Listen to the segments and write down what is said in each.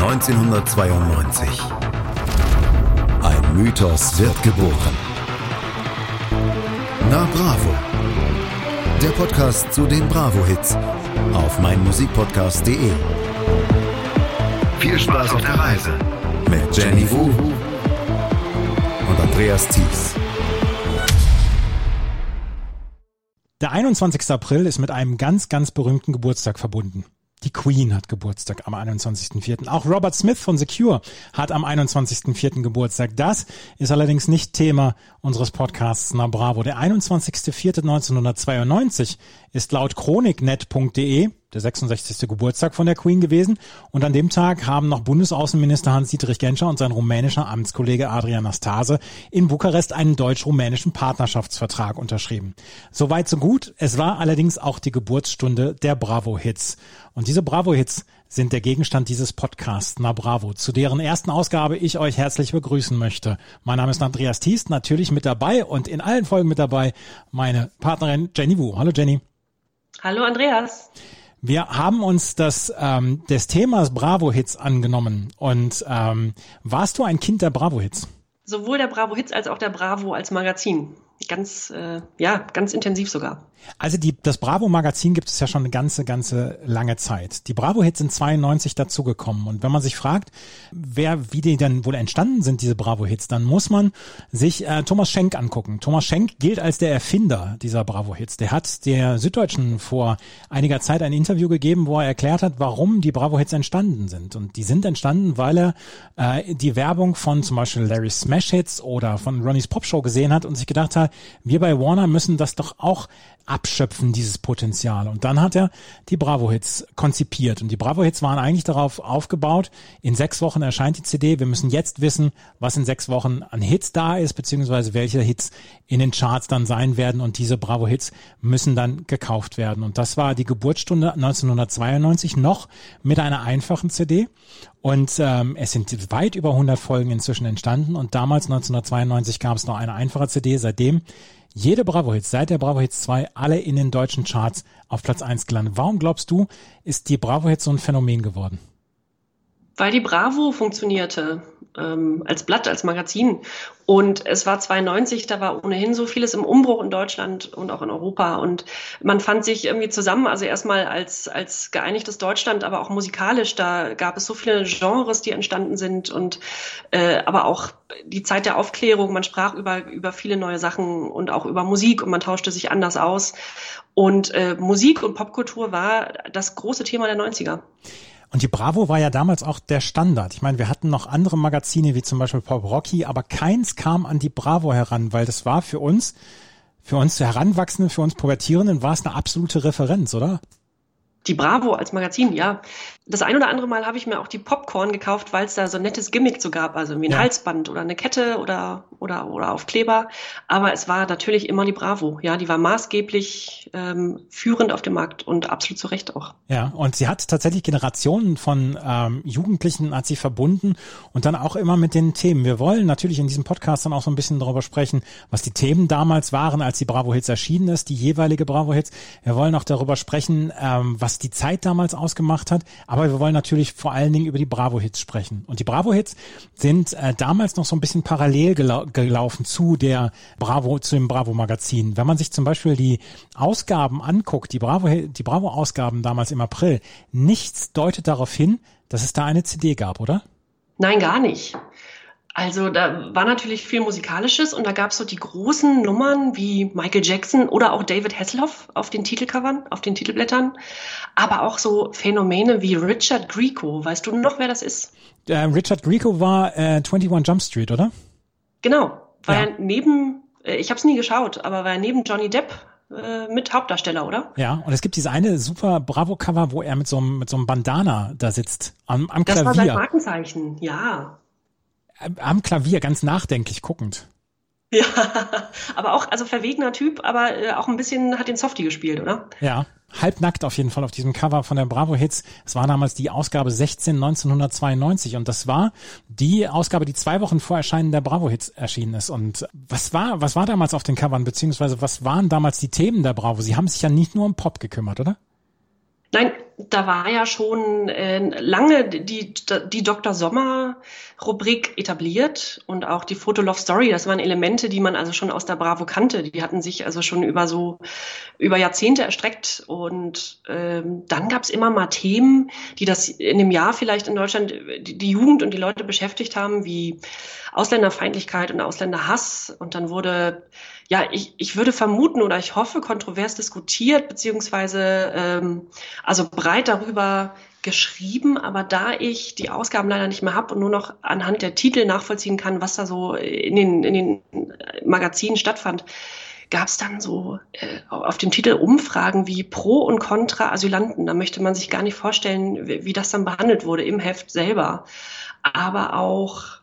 1992. Ein Mythos wird geboren. Na Bravo. Der Podcast zu den Bravo-Hits auf meinmusikpodcast.de. Viel Spaß auf der Reise mit Jenny Wu und Andreas Thies. Der 21. April ist mit einem ganz, ganz berühmten Geburtstag verbunden. Die Queen hat Geburtstag am 21.04. Auch Robert Smith von Secure hat am 21.04. Geburtstag. Das ist allerdings nicht Thema unseres Podcasts Na Bravo. Der 21.04.1992 ist laut chroniknet.de der 66. Geburtstag von der Queen gewesen. Und an dem Tag haben noch Bundesaußenminister Hans-Dietrich Genscher und sein rumänischer Amtskollege Adrian Nastase in Bukarest einen deutsch-rumänischen Partnerschaftsvertrag unterschrieben. Soweit so gut. Es war allerdings auch die Geburtsstunde der Bravo-Hits. Und diese Bravo-Hits sind der Gegenstand dieses Podcasts Na Bravo, zu deren ersten Ausgabe ich euch herzlich begrüßen möchte. Mein Name ist Andreas Thies, natürlich mit dabei und in allen Folgen mit dabei meine Partnerin Jenny Wu. Hallo Jenny. Hallo Andreas. Wir haben uns das ähm, des Themas Bravo-Hits angenommen. Und ähm, warst du ein Kind der Bravo-Hits? Sowohl der Bravo-Hits als auch der Bravo als Magazin ganz, äh, ja, ganz intensiv sogar. Also die, das Bravo-Magazin gibt es ja schon eine ganze, ganze lange Zeit. Die Bravo-Hits sind 92 dazugekommen. Und wenn man sich fragt, wer, wie die denn wohl entstanden sind, diese Bravo-Hits, dann muss man sich äh, Thomas Schenk angucken. Thomas Schenk gilt als der Erfinder dieser Bravo-Hits. Der hat der Süddeutschen vor einiger Zeit ein Interview gegeben, wo er erklärt hat, warum die Bravo-Hits entstanden sind. Und die sind entstanden, weil er äh, die Werbung von zum Beispiel Larry Smash Hits oder von Ronnie's Pop Show gesehen hat und sich gedacht hat, wir bei Warner müssen das doch auch abschöpfen, dieses Potenzial. Und dann hat er die Bravo-Hits konzipiert. Und die Bravo-Hits waren eigentlich darauf aufgebaut, in sechs Wochen erscheint die CD. Wir müssen jetzt wissen, was in sechs Wochen an Hits da ist, beziehungsweise welche Hits in den Charts dann sein werden. Und diese Bravo-Hits müssen dann gekauft werden. Und das war die Geburtsstunde 1992 noch mit einer einfachen CD. Und ähm, es sind weit über 100 Folgen inzwischen entstanden. Und damals, 1992, gab es noch eine einfache CD. Seitdem jede Bravo Hits, seit der Bravo Hits 2, alle in den deutschen Charts auf Platz 1 gelandet. Warum glaubst du, ist die Bravo Hits so ein Phänomen geworden? Weil die Bravo funktionierte ähm, als Blatt, als Magazin. Und es war 92, da war ohnehin so vieles im Umbruch in Deutschland und auch in Europa. Und man fand sich irgendwie zusammen, also erstmal als, als geeinigtes Deutschland, aber auch musikalisch. Da gab es so viele Genres, die entstanden sind und äh, aber auch die Zeit der Aufklärung. Man sprach über, über viele neue Sachen und auch über Musik und man tauschte sich anders aus. Und äh, Musik und Popkultur war das große Thema der 90er. Und die Bravo war ja damals auch der Standard. Ich meine, wir hatten noch andere Magazine wie zum Beispiel Pop Rocky, aber keins kam an die Bravo heran, weil das war für uns, für uns Heranwachsenden, für uns Pubertierenden war es eine absolute Referenz, oder? Die Bravo als Magazin, ja. Das ein oder andere Mal habe ich mir auch die Popcorn gekauft, weil es da so ein nettes Gimmick so gab, also wie ein ja. Halsband oder eine Kette oder, oder, oder Aufkleber. Aber es war natürlich immer die Bravo, ja. Die war maßgeblich ähm, führend auf dem Markt und absolut zu Recht auch. Ja, und sie hat tatsächlich Generationen von ähm, Jugendlichen hat sie verbunden und dann auch immer mit den Themen. Wir wollen natürlich in diesem Podcast dann auch so ein bisschen darüber sprechen, was die Themen damals waren, als die Bravo Hits erschienen ist, die jeweilige Bravo Hits. Wir wollen auch darüber sprechen, ähm, was die Zeit damals ausgemacht hat. Aber wir wollen natürlich vor allen Dingen über die Bravo-Hits sprechen. Und die Bravo-Hits sind äh, damals noch so ein bisschen parallel gelau gelaufen zu der Bravo, zu dem Bravo-Magazin. Wenn man sich zum Beispiel die Ausgaben anguckt, die Bravo, die Bravo-Ausgaben damals im April, nichts deutet darauf hin, dass es da eine CD gab, oder? Nein, gar nicht. Also da war natürlich viel Musikalisches und da gab es so die großen Nummern wie Michael Jackson oder auch David Hasselhoff auf den Titelcovern, auf den Titelblättern, aber auch so Phänomene wie Richard Grieco. Weißt du noch, wer das ist? Äh, Richard Grieco war äh, 21 Jump Street, oder? Genau, war ja. er neben, äh, ich habe es nie geschaut, aber war er neben Johnny Depp äh, mit Hauptdarsteller, oder? Ja, und es gibt dieses eine super Bravo-Cover, wo er mit so einem mit so einem Bandana da sitzt am, am Klavier. Das war sein Markenzeichen, ja am Klavier ganz nachdenklich guckend. Ja, aber auch, also verwegener Typ, aber äh, auch ein bisschen hat den Softie gespielt, oder? Ja, halbnackt auf jeden Fall auf diesem Cover von der Bravo Hits. Es war damals die Ausgabe 16 1992 und das war die Ausgabe, die zwei Wochen vor Erscheinen der Bravo Hits erschienen ist. Und was war, was war damals auf den Covern, beziehungsweise was waren damals die Themen der Bravo? Sie haben sich ja nicht nur um Pop gekümmert, oder? Nein, da war ja schon äh, lange die, die Dr. Sommer-Rubrik etabliert und auch die Fotolove Story. Das waren Elemente, die man also schon aus der Bravo kannte. Die hatten sich also schon über so über Jahrzehnte erstreckt. Und ähm, dann gab es immer mal Themen, die das in dem Jahr vielleicht in Deutschland die, die Jugend und die Leute beschäftigt haben, wie Ausländerfeindlichkeit und Ausländerhass. Und dann wurde ja, ich, ich würde vermuten oder ich hoffe, kontrovers diskutiert, beziehungsweise ähm, also breit darüber geschrieben, aber da ich die Ausgaben leider nicht mehr habe und nur noch anhand der Titel nachvollziehen kann, was da so in den, in den Magazinen stattfand, gab es dann so äh, auf dem Titel Umfragen wie Pro und Contra Asylanten. Da möchte man sich gar nicht vorstellen, wie, wie das dann behandelt wurde im Heft selber. Aber auch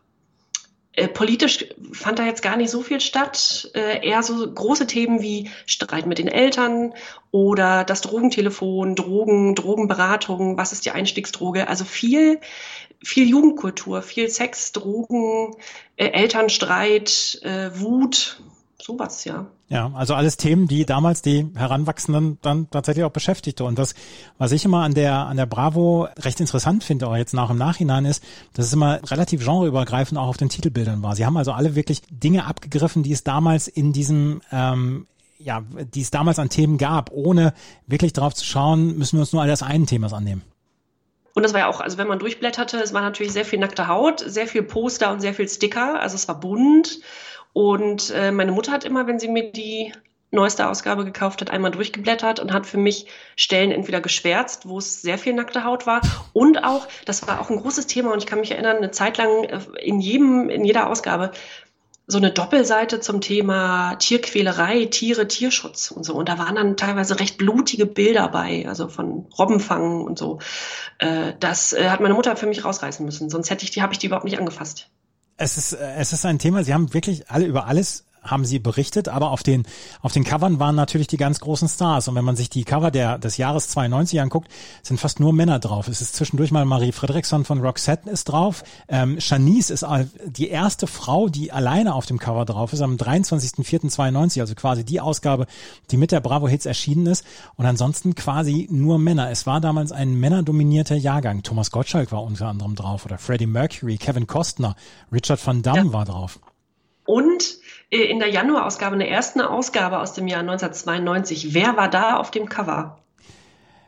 äh, politisch fand da jetzt gar nicht so viel statt. Äh, eher so große Themen wie Streit mit den Eltern oder das Drogentelefon, Drogen, Drogenberatung, was ist die Einstiegsdroge? Also viel, viel Jugendkultur, viel Sex, Drogen, äh, Elternstreit, äh, Wut, sowas, ja. Ja, also alles Themen, die damals die Heranwachsenden dann tatsächlich auch beschäftigte. Und das, was ich immer an der, an der Bravo recht interessant finde, auch jetzt nach im Nachhinein ist, dass es immer relativ genreübergreifend auch auf den Titelbildern war. Sie haben also alle wirklich Dinge abgegriffen, die es damals in diesem, ähm, ja, die es damals an Themen gab, ohne wirklich darauf zu schauen, müssen wir uns nur all das einen Themas annehmen. Und das war ja auch, also wenn man durchblätterte, es war natürlich sehr viel nackte Haut, sehr viel Poster und sehr viel Sticker. Also es war bunt. Und äh, meine Mutter hat immer, wenn sie mir die neueste Ausgabe gekauft hat, einmal durchgeblättert und hat für mich Stellen entweder geschwärzt, wo es sehr viel nackte Haut war und auch, das war auch ein großes Thema und ich kann mich erinnern, eine Zeit lang äh, in jedem, in jeder Ausgabe so eine Doppelseite zum Thema Tierquälerei, Tiere, Tierschutz und so. Und da waren dann teilweise recht blutige Bilder bei, also von Robbenfangen und so. Äh, das äh, hat meine Mutter für mich rausreißen müssen, sonst hätte ich die, habe ich die überhaupt nicht angefasst es ist, äh, es ist ein Thema, Sie haben wirklich alle über alles haben sie berichtet, aber auf den, auf den Covern waren natürlich die ganz großen Stars. Und wenn man sich die Cover der, des Jahres 92 anguckt, sind fast nur Männer drauf. Es ist zwischendurch mal Marie Fredriksson von Roxette ist drauf. Ähm, Shanice ist die erste Frau, die alleine auf dem Cover drauf ist, am 23.04.92, also quasi die Ausgabe, die mit der Bravo Hits erschienen ist. Und ansonsten quasi nur Männer. Es war damals ein männerdominierter Jahrgang. Thomas Gottschalk war unter anderem drauf oder Freddie Mercury, Kevin Costner, Richard van Damme ja. war drauf. Und in der Januarausgabe, in der ersten Ausgabe aus dem Jahr 1992, wer war da auf dem Cover?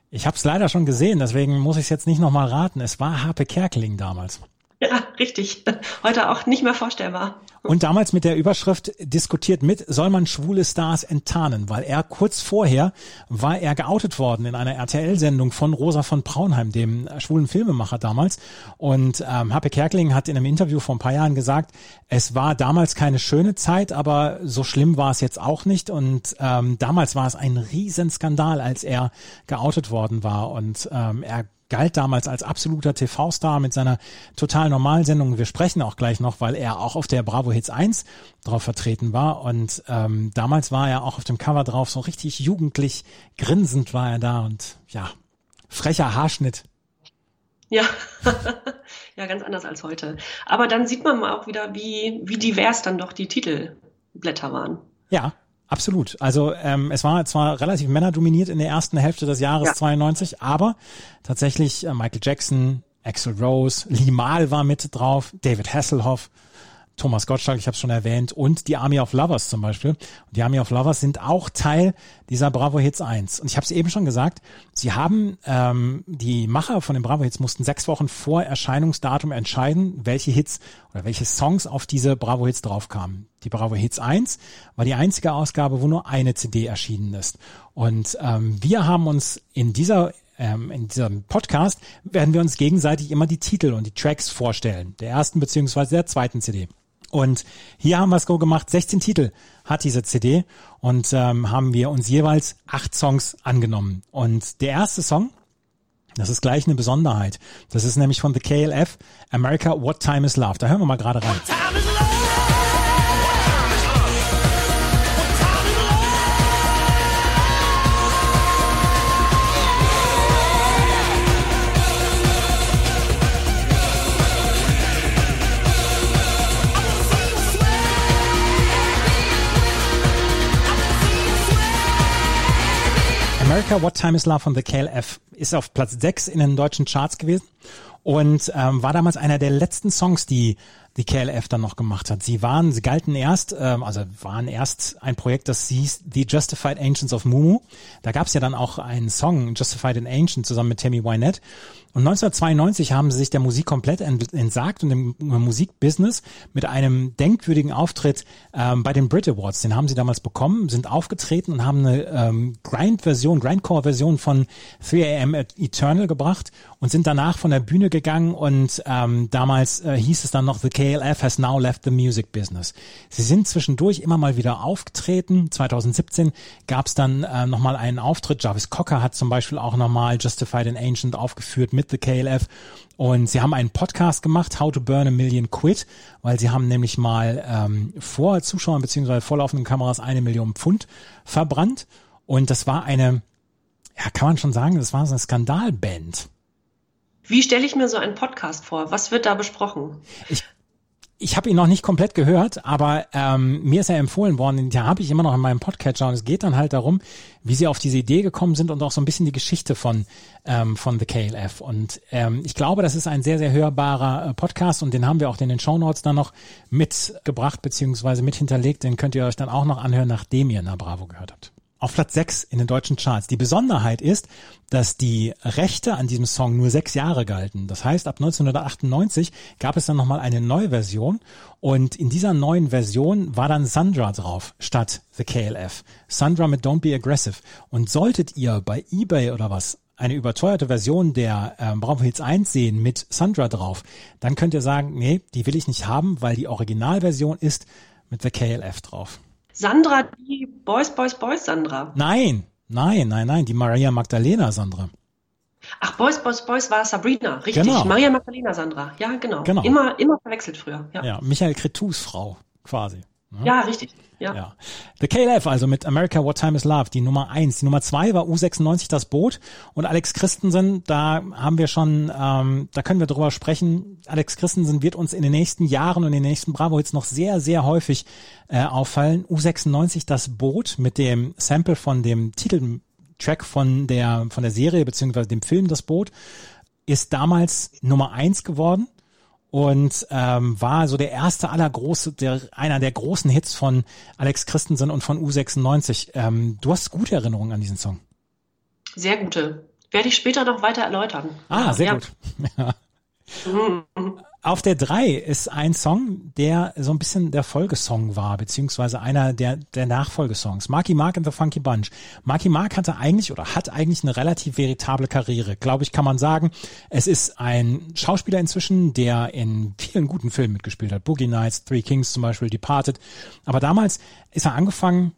Ich habe es leider schon gesehen, deswegen muss ich es jetzt nicht nochmal raten. Es war Harpe Kerkeling damals. Ja, richtig. Heute auch nicht mehr vorstellbar. Und damals mit der Überschrift diskutiert mit, soll man schwule Stars enttarnen, weil er kurz vorher war er geoutet worden in einer RTL-Sendung von Rosa von Braunheim, dem schwulen Filmemacher damals. Und ähm, Happe Kerkeling hat in einem Interview vor ein paar Jahren gesagt, es war damals keine schöne Zeit, aber so schlimm war es jetzt auch nicht. Und ähm, damals war es ein Riesenskandal, als er geoutet worden war. Und ähm, er galt damals als absoluter TV-Star mit seiner total normalen Sendung. Wir sprechen auch gleich noch, weil er auch auf der Bravo Hits 1 drauf vertreten war. Und ähm, damals war er auch auf dem Cover drauf, so richtig jugendlich, grinsend war er da und ja, frecher Haarschnitt. Ja, ja, ganz anders als heute. Aber dann sieht man mal auch wieder, wie, wie divers dann doch die Titelblätter waren. Ja, Absolut. Also ähm, es war zwar relativ männerdominiert in der ersten Hälfte des Jahres ja. 92, aber tatsächlich äh, Michael Jackson, Axel Rose, Lee Mahl war mit drauf, David Hasselhoff, Thomas Gottschalk, ich habe es schon erwähnt, und die Army of Lovers zum Beispiel. Und die Army of Lovers sind auch Teil dieser Bravo Hits 1. Und ich habe es eben schon gesagt, sie haben, ähm, die Macher von den Bravo Hits mussten sechs Wochen vor Erscheinungsdatum entscheiden, welche Hits oder welche Songs auf diese Bravo Hits draufkamen. Die Bravo Hits 1 war die einzige Ausgabe, wo nur eine CD erschienen ist. Und ähm, wir haben uns in dieser ähm, in diesem Podcast werden wir uns gegenseitig immer die Titel und die Tracks vorstellen, der ersten beziehungsweise der zweiten CD. Und hier haben wir es gemacht, 16 Titel hat diese CD und ähm, haben wir uns jeweils acht Songs angenommen. Und der erste Song, das ist gleich eine Besonderheit. Das ist nämlich von The KLF, America What Time is Love. Da hören wir mal gerade rein. America, What Time Is Love von The KLF, ist auf Platz 6 in den deutschen Charts gewesen. Und ähm, war damals einer der letzten Songs, die die KLF dann noch gemacht hat. Sie waren, sie galten erst, ähm, also waren erst ein Projekt, das hieß The Justified Ancients of Mumu. Da gab es ja dann auch einen Song, Justified and Ancient, zusammen mit Tammy Wynette. Und 1992 haben sie sich der Musik komplett entsagt und im Musikbusiness mit einem denkwürdigen Auftritt ähm, bei den Brit Awards. Den haben sie damals bekommen, sind aufgetreten und haben eine ähm, Grind-Version, Grindcore-Version von 3am Eternal gebracht und sind danach von der Bühne gegangen und ähm, damals äh, hieß es dann noch, The KLF has now left the music business. Sie sind zwischendurch immer mal wieder aufgetreten. 2017 gab es dann äh, nochmal einen Auftritt. Jarvis Cocker hat zum Beispiel auch nochmal Justified and Ancient aufgeführt mit The KLF. Und sie haben einen Podcast gemacht, How to Burn a Million Quid, weil sie haben nämlich mal ähm, vor Zuschauern beziehungsweise vorlaufenden Kameras eine Million Pfund verbrannt. Und das war eine, ja, kann man schon sagen, das war so eine Skandalband. Wie stelle ich mir so einen Podcast vor? Was wird da besprochen? Ich ich habe ihn noch nicht komplett gehört, aber ähm, mir ist er empfohlen worden, den habe ich immer noch in meinem Podcatcher und es geht dann halt darum, wie sie auf diese Idee gekommen sind und auch so ein bisschen die Geschichte von ähm, von The KLF. Und ähm, ich glaube, das ist ein sehr, sehr hörbarer äh, Podcast und den haben wir auch in den Show Notes dann noch mitgebracht beziehungsweise mit hinterlegt. Den könnt ihr euch dann auch noch anhören, nachdem ihr Na Bravo gehört habt auf Platz 6 in den deutschen Charts. Die Besonderheit ist, dass die Rechte an diesem Song nur sechs Jahre galten. Das heißt, ab 1998 gab es dann nochmal eine neue Version und in dieser neuen Version war dann Sandra drauf statt The KLF. Sandra mit Don't Be Aggressive. Und solltet ihr bei eBay oder was eine überteuerte Version der ähm, Bravo Hits 1 sehen mit Sandra drauf, dann könnt ihr sagen, nee, die will ich nicht haben, weil die Originalversion ist mit The KLF drauf. Sandra, die Boys, Boys, Boys Sandra. Nein, nein, nein, nein, die Maria Magdalena Sandra. Ach, Boys, Boys, Boys war Sabrina, richtig. Genau. Maria Magdalena Sandra, ja, genau. genau. Immer, immer verwechselt früher. Ja, ja Michael Cretus Frau, quasi. Ne? Ja, richtig. Ja. ja. The KLF, also mit America What Time Is Love, die Nummer eins. Die Nummer zwei war U96 das Boot und Alex Christensen, da haben wir schon, ähm, da können wir drüber sprechen. Alex Christensen wird uns in den nächsten Jahren und in den nächsten Bravo jetzt noch sehr, sehr häufig äh, auffallen. U96 das Boot mit dem Sample von dem Titeltrack von der, von der Serie beziehungsweise dem Film Das Boot ist damals Nummer eins geworden und ähm, war so der erste aller große, der, einer der großen Hits von Alex Christensen und von U96. Ähm, du hast gute Erinnerungen an diesen Song. Sehr gute. Werde ich später noch weiter erläutern. Ah, sehr ja. gut. Ja. Mhm. Auf der drei ist ein Song, der so ein bisschen der Folgesong war, beziehungsweise einer der, der Nachfolgesongs. Marky Mark and the Funky Bunch. Marky Mark hatte eigentlich oder hat eigentlich eine relativ veritable Karriere, glaube ich, kann man sagen. Es ist ein Schauspieler inzwischen, der in vielen guten Filmen mitgespielt hat. Boogie Nights, Three Kings zum Beispiel, Departed. Aber damals ist er angefangen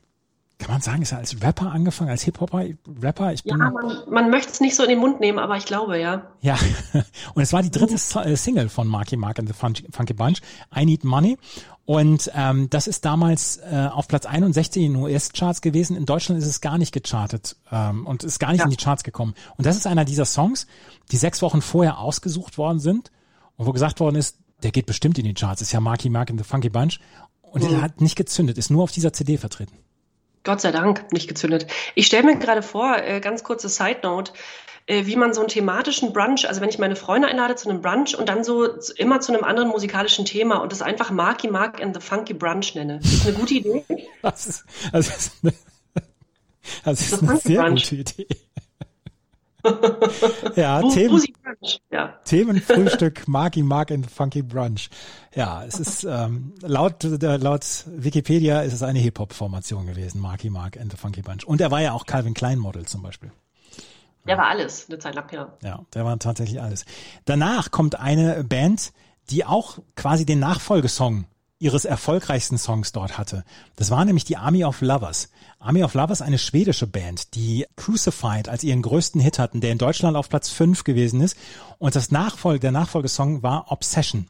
kann man sagen, ist er als Rapper angefangen, als Hip-Hopper, Rapper? Ich bin ja, man, man möchte es nicht so in den Mund nehmen, aber ich glaube, ja. Ja, und es war die dritte äh, Single von Marky Mark and the Funky Bunch, I Need Money. Und ähm, das ist damals äh, auf Platz 61 in den US-Charts gewesen. In Deutschland ist es gar nicht gechartet ähm, und ist gar nicht ja. in die Charts gekommen. Und das ist einer dieser Songs, die sechs Wochen vorher ausgesucht worden sind und wo gesagt worden ist, der geht bestimmt in die Charts. ist ja Marky Mark and the Funky Bunch. Und mhm. der hat nicht gezündet, ist nur auf dieser CD vertreten. Gott sei Dank nicht gezündet. Ich stelle mir gerade vor, äh, ganz kurze Side Note, äh, wie man so einen thematischen Brunch, also wenn ich meine Freunde einlade zu einem Brunch und dann so immer zu einem anderen musikalischen Thema und das einfach Marky Mark and the Funky Brunch nenne. Das ist eine gute Idee. Das ist, das ist eine, das ist eine sehr Brunch. gute Idee. Ja, Themen, ja. Themenfrühstück, Marky Mark and Funky Brunch. Ja, es ist ähm, laut äh, laut Wikipedia ist es eine Hip-Hop-Formation gewesen, Marky Mark and the Funky Bunch. Und er war ja auch Calvin Klein Model zum Beispiel. Der war alles, eine Zeit lang, ja. Ja, der war tatsächlich alles. Danach kommt eine Band, die auch quasi den Nachfolgesong ihres erfolgreichsten Songs dort hatte. Das war nämlich die Army of Lovers. Army of Lovers, eine schwedische Band, die Crucified als ihren größten Hit hatten, der in Deutschland auf Platz 5 gewesen ist. Und das Nachfolge, der Nachfolgesong war Obsession.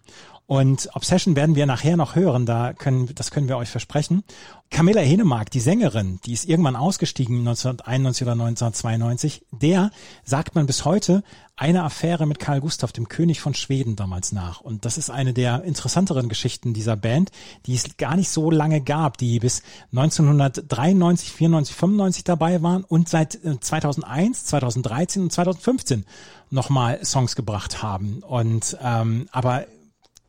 Und Obsession werden wir nachher noch hören, da können, das können wir euch versprechen. Camilla Henemark, die Sängerin, die ist irgendwann ausgestiegen 1991 oder 1992, der sagt man bis heute eine Affäre mit Karl Gustav, dem König von Schweden damals nach. Und das ist eine der interessanteren Geschichten dieser Band, die es gar nicht so lange gab, die bis 1993, 94, 95 dabei waren und seit 2001, äh, 2013 und 2015 nochmal Songs gebracht haben. Und ähm, aber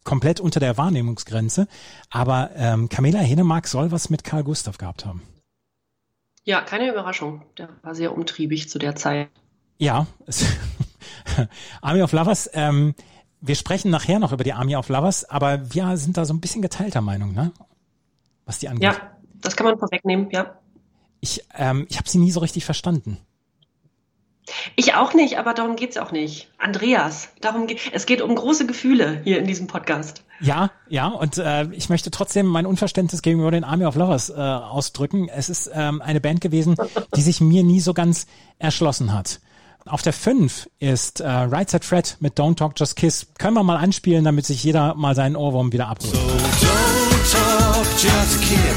komplett unter der Wahrnehmungsgrenze. Aber ähm, Camilla Henemark soll was mit Karl Gustav gehabt haben. Ja, keine Überraschung. Der war sehr umtriebig zu der Zeit. Ja, Army of Lovers, ähm, wir sprechen nachher noch über die Army of Lovers, aber wir sind da so ein bisschen geteilter Meinung, ne? Was die angeht. Ja, das kann man vorwegnehmen, ja. Ich, ähm, ich habe sie nie so richtig verstanden. Ich auch nicht, aber darum geht's auch nicht. Andreas, darum geht es geht um große Gefühle hier in diesem Podcast. Ja, ja, und äh, ich möchte trotzdem mein Unverständnis gegenüber den Army of Lovers äh, ausdrücken. Es ist ähm, eine Band gewesen, die sich mir nie so ganz erschlossen hat. Auf der 5 ist äh, Right Set Fred mit Don't Talk Just Kiss. Können wir mal anspielen, damit sich jeder mal seinen Ohrwurm wieder abholt. So don't talk, just kiss.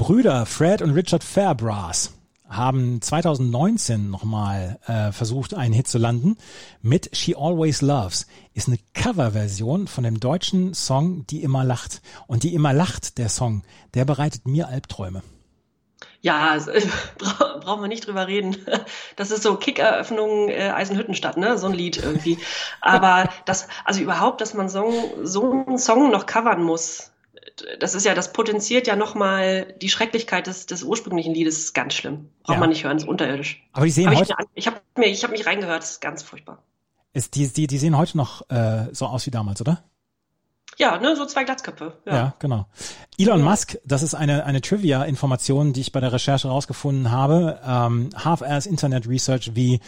Brüder Fred und Richard Fairbrass haben 2019 nochmal äh, versucht, einen Hit zu landen mit She Always Loves. Ist eine Coverversion von dem deutschen Song Die immer lacht. Und Die immer lacht, der Song, der bereitet mir Albträume. Ja, bra brauchen wir nicht drüber reden. Das ist so Kickeröffnung äh, Eisenhüttenstadt, ne? So ein Lied irgendwie. Aber das, also überhaupt, dass man so, so einen Song noch covern muss, das ist ja, das potenziert ja nochmal die Schrecklichkeit des, des ursprünglichen Liedes, ganz schlimm. Braucht ja. man nicht hören, ist unterirdisch. Aber die sehen hab heute. Ich, ich habe mir, ich habe mich reingehört, das ist ganz furchtbar. Ist die, die, die sehen heute noch äh, so aus wie damals, oder? Ja, ne, so zwei Glatzköpfe. Ja, ja genau. Elon ja. Musk, das ist eine, eine Trivia-Information, die ich bei der Recherche rausgefunden habe. Ähm, Half-Ass Internet Research, wie,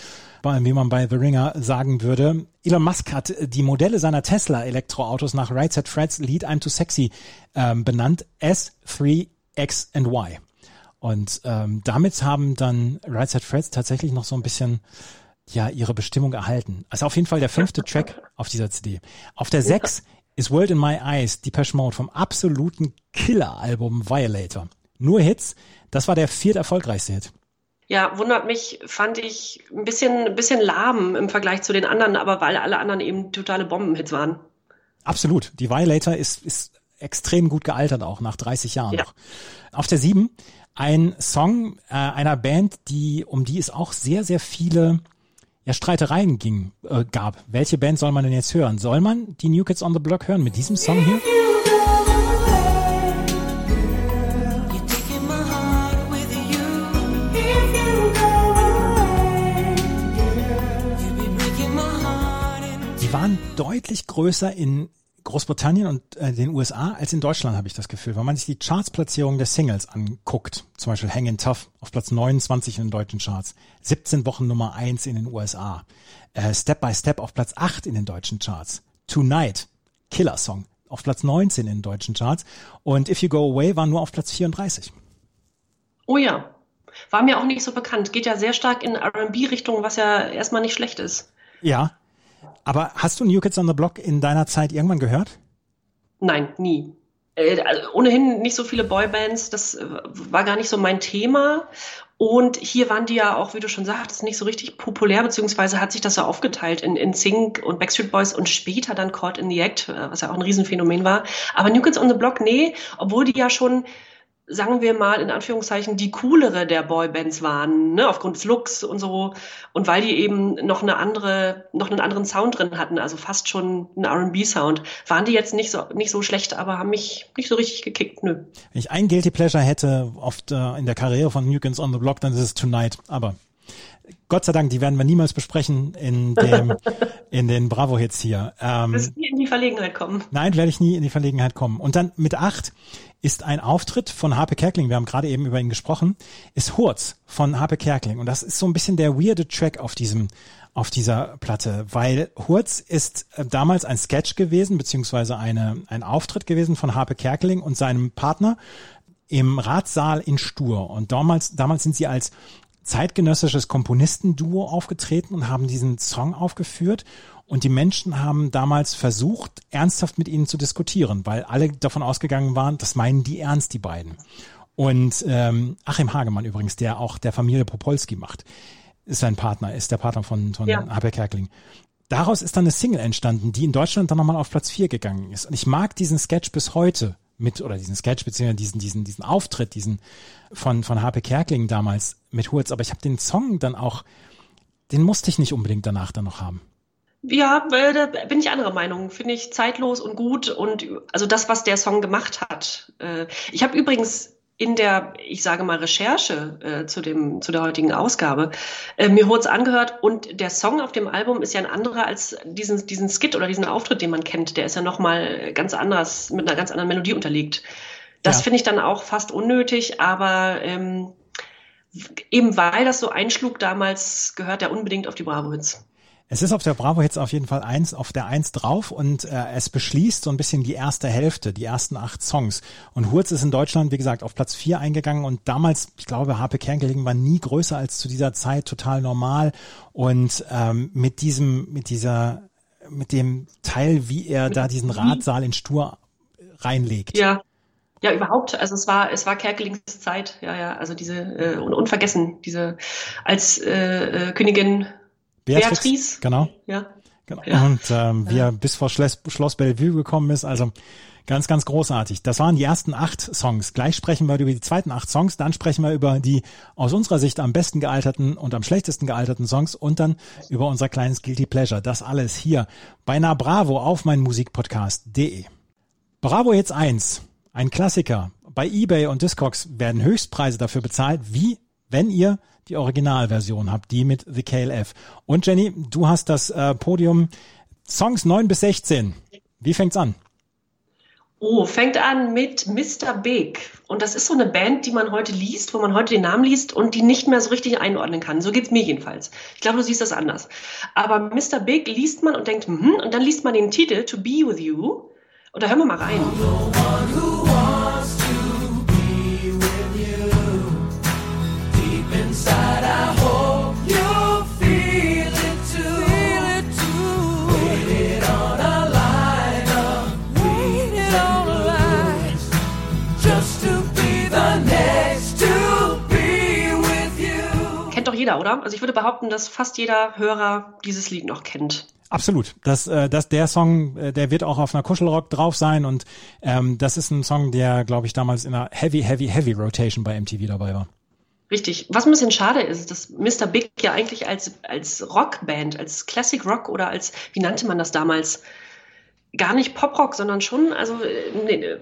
wie man bei The Ringer sagen würde. Elon Musk hat die Modelle seiner Tesla-Elektroautos nach Right Set Freds Lead I'm Too Sexy ähm, benannt. S, 3, X and Y. Und ähm, damit haben dann Right Set Freds tatsächlich noch so ein bisschen ja ihre Bestimmung erhalten. Also auf jeden Fall der fünfte Track auf dieser CD. Auf der sechs ist World in My Eyes, Depeche Mode vom absoluten Killer-Album Violator. Nur Hits, das war der viert erfolgreichste Hit. Ja, wundert mich, fand ich ein bisschen, ein bisschen lahm im Vergleich zu den anderen, aber weil alle anderen eben totale Bombenhits waren. Absolut. Die Violator ist, ist extrem gut gealtert auch nach 30 Jahren ja. noch. Auf der sieben ein Song äh, einer Band, die um die es auch sehr sehr viele ja, Streitereien ging, äh, gab. Welche Band soll man denn jetzt hören? Soll man die New Kids on the Block hören mit diesem Song hier? Die waren deutlich größer in Großbritannien und äh, den USA als in Deutschland, habe ich das Gefühl. Wenn man sich die Chartsplatzierung der Singles anguckt, zum Beispiel Hangin' Tough auf Platz 29 in den deutschen Charts, 17 Wochen Nummer 1 in den USA, äh, Step by Step auf Platz 8 in den deutschen Charts, Tonight, Killer Song, auf Platz 19 in den deutschen Charts und If You Go Away war nur auf Platz 34. Oh ja, war mir auch nicht so bekannt. Geht ja sehr stark in R&B-Richtung, was ja erstmal nicht schlecht ist. Ja, aber hast du New Kids on the Block in deiner Zeit irgendwann gehört? Nein, nie. Äh, also ohnehin nicht so viele Boybands, das äh, war gar nicht so mein Thema. Und hier waren die ja auch, wie du schon sagtest, nicht so richtig populär, beziehungsweise hat sich das so aufgeteilt in, in Sync und Backstreet Boys und später dann Caught in the Act, äh, was ja auch ein Riesenphänomen war. Aber New Kids on the Block, nee, obwohl die ja schon sagen wir mal in Anführungszeichen, die coolere der Boybands waren, ne, aufgrund des Looks und so. Und weil die eben noch eine andere, noch einen anderen Sound drin hatten, also fast schon ein R&B-Sound, waren die jetzt nicht so, nicht so schlecht, aber haben mich nicht so richtig gekickt, nö. Wenn ich ein Guilty Pleasure hätte, oft äh, in der Karriere von New Kids on the Block, dann ist es Tonight, aber Gott sei Dank, die werden wir niemals besprechen in dem, in den Bravo-Hits hier. Ähm, Wirst nie in die Verlegenheit kommen. Nein, werde ich nie in die Verlegenheit kommen. Und dann mit acht ist ein Auftritt von Harpe Kerkling, wir haben gerade eben über ihn gesprochen, ist Hurz von Harpe Kerkling. Und das ist so ein bisschen der weirde Track auf diesem, auf dieser Platte, weil Hurz ist äh, damals ein Sketch gewesen, beziehungsweise eine, ein Auftritt gewesen von Harpe Kerkeling und seinem Partner im Ratssaal in Stur. Und damals, damals sind sie als zeitgenössisches Komponistenduo aufgetreten und haben diesen Song aufgeführt. Und die Menschen haben damals versucht, ernsthaft mit ihnen zu diskutieren, weil alle davon ausgegangen waren, das meinen die ernst, die beiden. Und ähm, Achim Hagemann übrigens, der auch der Familie Popolski macht, ist sein Partner, ist der Partner von, von ja. Habeck Kerkeling. Daraus ist dann eine Single entstanden, die in Deutschland dann nochmal auf Platz 4 gegangen ist. Und ich mag diesen Sketch bis heute mit, oder diesen Sketch, beziehungsweise diesen, diesen, diesen Auftritt, diesen von, von HP Kerkeling damals mit Hurz. Aber ich habe den Song dann auch, den musste ich nicht unbedingt danach dann noch haben. Ja, da bin ich anderer Meinung. Finde ich zeitlos und gut und also das, was der Song gemacht hat. Äh, ich habe übrigens in der, ich sage mal, Recherche äh, zu, dem, zu der heutigen Ausgabe äh, mir kurz angehört und der Song auf dem Album ist ja ein anderer als diesen, diesen Skit oder diesen Auftritt, den man kennt. Der ist ja nochmal ganz anders, mit einer ganz anderen Melodie unterlegt. Das ja. finde ich dann auch fast unnötig, aber ähm, eben weil das so einschlug damals, gehört er unbedingt auf die Bravo-Hits. Es ist auf der Bravo jetzt auf jeden Fall eins, auf der eins drauf und äh, es beschließt so ein bisschen die erste Hälfte, die ersten acht Songs. Und Hurz ist in Deutschland, wie gesagt, auf Platz vier eingegangen und damals, ich glaube, Harpe Kerngelegen war nie größer als zu dieser Zeit, total normal. Und ähm, mit diesem, mit dieser, mit dem Teil, wie er da diesen Radsaal in Stur reinlegt. Ja. Ja, überhaupt. Also es war, es war Kerkelings Zeit. Ja, ja. Also diese äh, unvergessen, diese als äh, äh, Königin Beatrix, Beatrice. Genau. Ja. Genau. Ja. Und ähm, wie er bis vor Schloss, Schloss Bellevue gekommen ist, also ganz, ganz großartig. Das waren die ersten acht Songs. Gleich sprechen wir über die zweiten acht Songs, dann sprechen wir über die aus unserer Sicht am besten gealterten und am schlechtesten gealterten Songs und dann über unser kleines Guilty Pleasure. Das alles hier bei Na Bravo auf mein Musikpodcast.de. Bravo jetzt eins, ein Klassiker. Bei eBay und Discogs werden Höchstpreise dafür bezahlt, wie wenn ihr die Originalversion habt, die mit The KLF. Und Jenny, du hast das äh, Podium Songs 9 bis 16. Wie fängt's an? Oh, fängt an mit Mr. Big. Und das ist so eine Band, die man heute liest, wo man heute den Namen liest und die nicht mehr so richtig einordnen kann. So geht's mir jedenfalls. Ich glaube, du siehst das anders. Aber Mr. Big liest man und denkt, hm, und dann liest man den Titel To Be With You. Und da hören wir mal rein. Jeder, oder? Also ich würde behaupten, dass fast jeder Hörer dieses Lied noch kennt. Absolut. Das, äh, das, der Song, äh, der wird auch auf einer Kuschelrock drauf sein und ähm, das ist ein Song, der, glaube ich, damals in einer Heavy, Heavy, Heavy Rotation bei MTV dabei war. Richtig. Was ein bisschen schade ist, dass Mr. Big ja eigentlich als, als Rockband, als Classic Rock oder als, wie nannte man das damals, gar nicht Poprock, sondern schon also ne,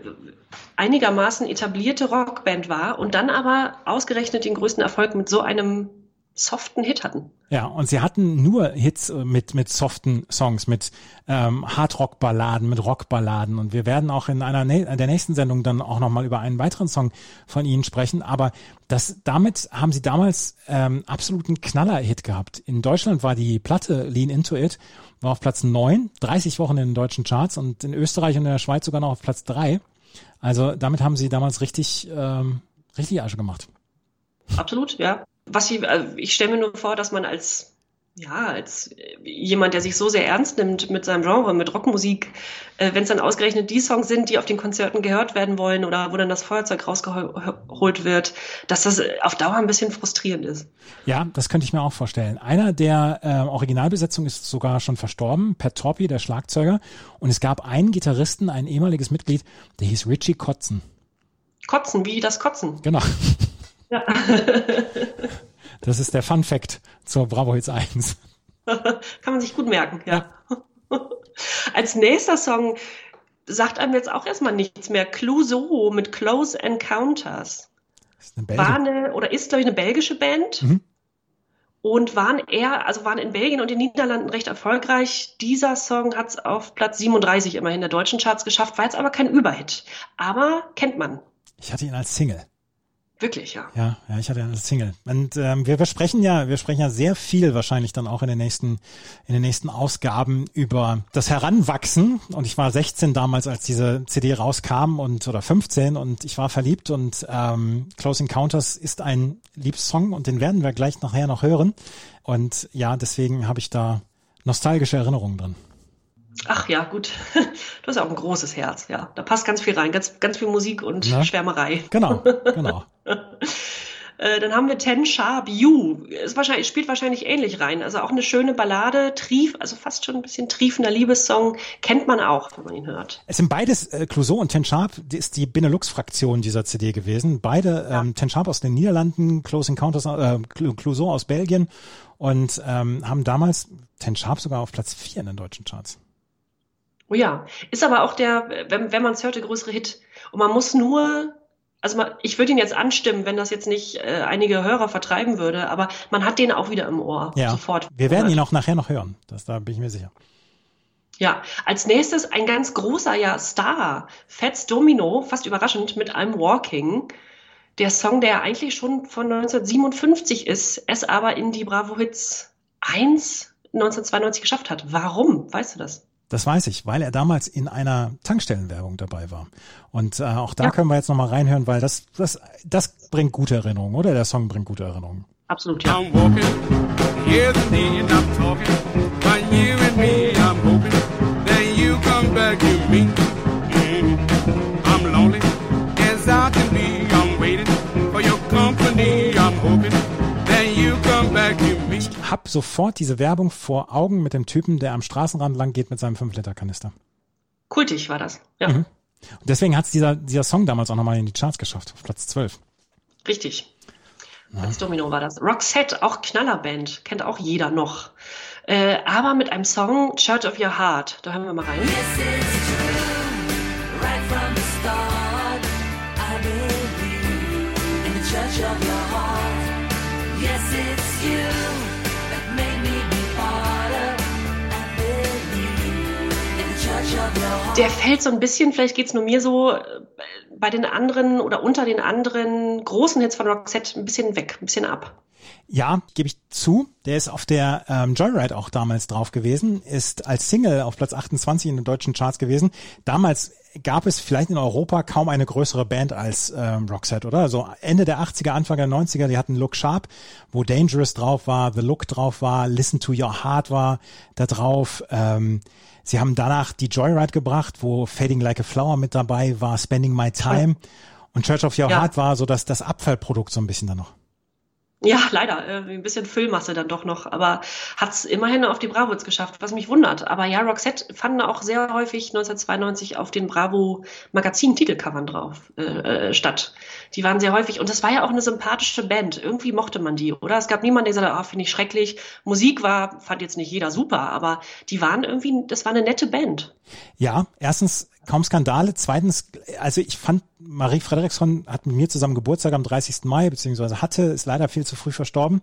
einigermaßen etablierte Rockband war und dann aber ausgerechnet den größten Erfolg mit so einem soften Hit hatten. Ja, und sie hatten nur Hits äh, mit, mit soften Songs, mit ähm, Hardrock-Balladen, mit Rock-Balladen. Und wir werden auch in einer der nächsten Sendung dann auch nochmal über einen weiteren Song von ihnen sprechen. Aber das, damit haben sie damals ähm, absoluten Knaller-Hit gehabt. In Deutschland war die Platte Lean Into It, war auf Platz neun, 30 Wochen in den deutschen Charts und in Österreich und in der Schweiz sogar noch auf Platz drei. Also damit haben sie damals richtig, ähm, richtig Asche gemacht. Absolut, ja was ich, also ich stelle mir nur vor, dass man als ja, als jemand, der sich so sehr ernst nimmt mit seinem Genre, mit Rockmusik, äh, wenn es dann ausgerechnet die Songs sind, die auf den Konzerten gehört werden wollen oder wo dann das Feuerzeug rausgeholt wird, dass das auf Dauer ein bisschen frustrierend ist. Ja, das könnte ich mir auch vorstellen. Einer der äh, Originalbesetzung ist sogar schon verstorben, Pat Torpy, der Schlagzeuger. Und es gab einen Gitarristen, ein ehemaliges Mitglied, der hieß Richie Kotzen. Kotzen, wie das Kotzen. Genau. Ja. Das ist der Fun Fact zur Bravo Hits 1. Kann man sich gut merken, ja. ja. Als nächster Song sagt einem jetzt auch erstmal nichts mehr. Clouseau mit Close Encounters. Ist eine War eine, oder ist, glaube ich, eine belgische Band. Mhm. Und waren eher, also waren in Belgien und den Niederlanden recht erfolgreich. Dieser Song hat es auf Platz 37 immerhin der deutschen Charts geschafft, war jetzt aber kein Überhit. Aber kennt man. Ich hatte ihn als Single. Wirklich, ja. Ja, ja, ich hatte eine Single. Und ähm, wir, wir sprechen ja, wir sprechen ja sehr viel wahrscheinlich dann auch in den nächsten, in den nächsten Ausgaben über das Heranwachsen. Und ich war 16 damals, als diese CD rauskam und oder 15 und ich war verliebt und ähm, Close Encounters ist ein Liebessong und den werden wir gleich nachher noch hören. Und ja, deswegen habe ich da nostalgische Erinnerungen drin. Ach ja, gut. Du hast auch ein großes Herz, ja. Da passt ganz viel rein, ganz, ganz viel Musik und ja. Schwärmerei. Genau, genau. Äh, dann haben wir Ten Sharp You. Es wahrscheinlich, spielt wahrscheinlich ähnlich rein. Also auch eine schöne Ballade, trief, also fast schon ein bisschen triefender Liebessong. Kennt man auch, wenn man ihn hört. Es sind beides, äh, Clouseau und Ten Sharp, die ist die Benelux-Fraktion dieser CD gewesen. Beide, ja. ähm, Ten Sharp aus den Niederlanden, Close Encounters, äh, Clouseau aus Belgien und ähm, haben damals Ten Sharp sogar auf Platz 4 in den deutschen Charts. Oh ja, ist aber auch der, wenn, wenn man es hört, der größere Hit. Und man muss nur, also man, ich würde ihn jetzt anstimmen, wenn das jetzt nicht äh, einige Hörer vertreiben würde, aber man hat den auch wieder im Ohr. Ja, sofort. Wir werden ihn auch nachher noch hören. Das, da bin ich mir sicher. Ja, als nächstes ein ganz großer ja, Star, Fats Domino, fast überraschend, mit einem Walking. Der Song, der eigentlich schon von 1957 ist, es aber in die Bravo Hits 1 1992 geschafft hat. Warum? Weißt du das? Das weiß ich, weil er damals in einer Tankstellenwerbung dabei war. Und äh, auch da ja. können wir jetzt nochmal reinhören, weil das, das, das bringt gute Erinnerungen, oder? Der Song bringt gute Erinnerungen. Absolut, ja. I'm walking, here's the need, I'm talking, by you and me, I'm hoping that you come back to me. Me habe sofort diese Werbung vor Augen mit dem Typen, der am Straßenrand lang geht mit seinem 5-Liter-Kanister. Kultig war das, ja. Mhm. Und deswegen hat es dieser, dieser Song damals auch nochmal in die Charts geschafft, auf Platz 12. Richtig. Ja. Als Domino war das. Roxette, auch Knallerband, kennt auch jeder noch. Äh, aber mit einem Song Church of Your Heart. Da hören wir mal rein. Der fällt so ein bisschen, vielleicht geht es nur mir so, äh, bei den anderen oder unter den anderen großen Hits von Roxette ein bisschen weg, ein bisschen ab. Ja, gebe ich zu. Der ist auf der ähm, Joyride auch damals drauf gewesen, ist als Single auf Platz 28 in den deutschen Charts gewesen. Damals gab es vielleicht in Europa kaum eine größere Band als ähm, Roxette, oder? Also Ende der 80er, Anfang der 90er, die hatten Look Sharp, wo Dangerous drauf war, The Look drauf war, Listen to Your Heart war da drauf. Ähm, Sie haben danach die Joyride gebracht, wo Fading Like a Flower mit dabei war, Spending My Time. Und Church of Your ja. Heart war so dass das Abfallprodukt so ein bisschen dann noch. Ja, leider. Äh, ein bisschen Füllmasse dann doch noch. Aber hat es immerhin auf die Bravo geschafft, was mich wundert. Aber ja, Roxette fanden auch sehr häufig 1992 auf den Bravo Magazin Titelcovern drauf äh, äh, statt. Die waren sehr häufig. Und das war ja auch eine sympathische Band. Irgendwie mochte man die, oder? Es gab niemanden, der gesagt hat, oh, finde ich schrecklich. Musik war, fand jetzt nicht jeder super, aber die waren irgendwie, das war eine nette Band. Ja, erstens kaum Skandale. Zweitens, also ich fand, Marie Frederiksson hat mit mir zusammen Geburtstag am 30. Mai, beziehungsweise hatte, ist leider viel zu früh verstorben.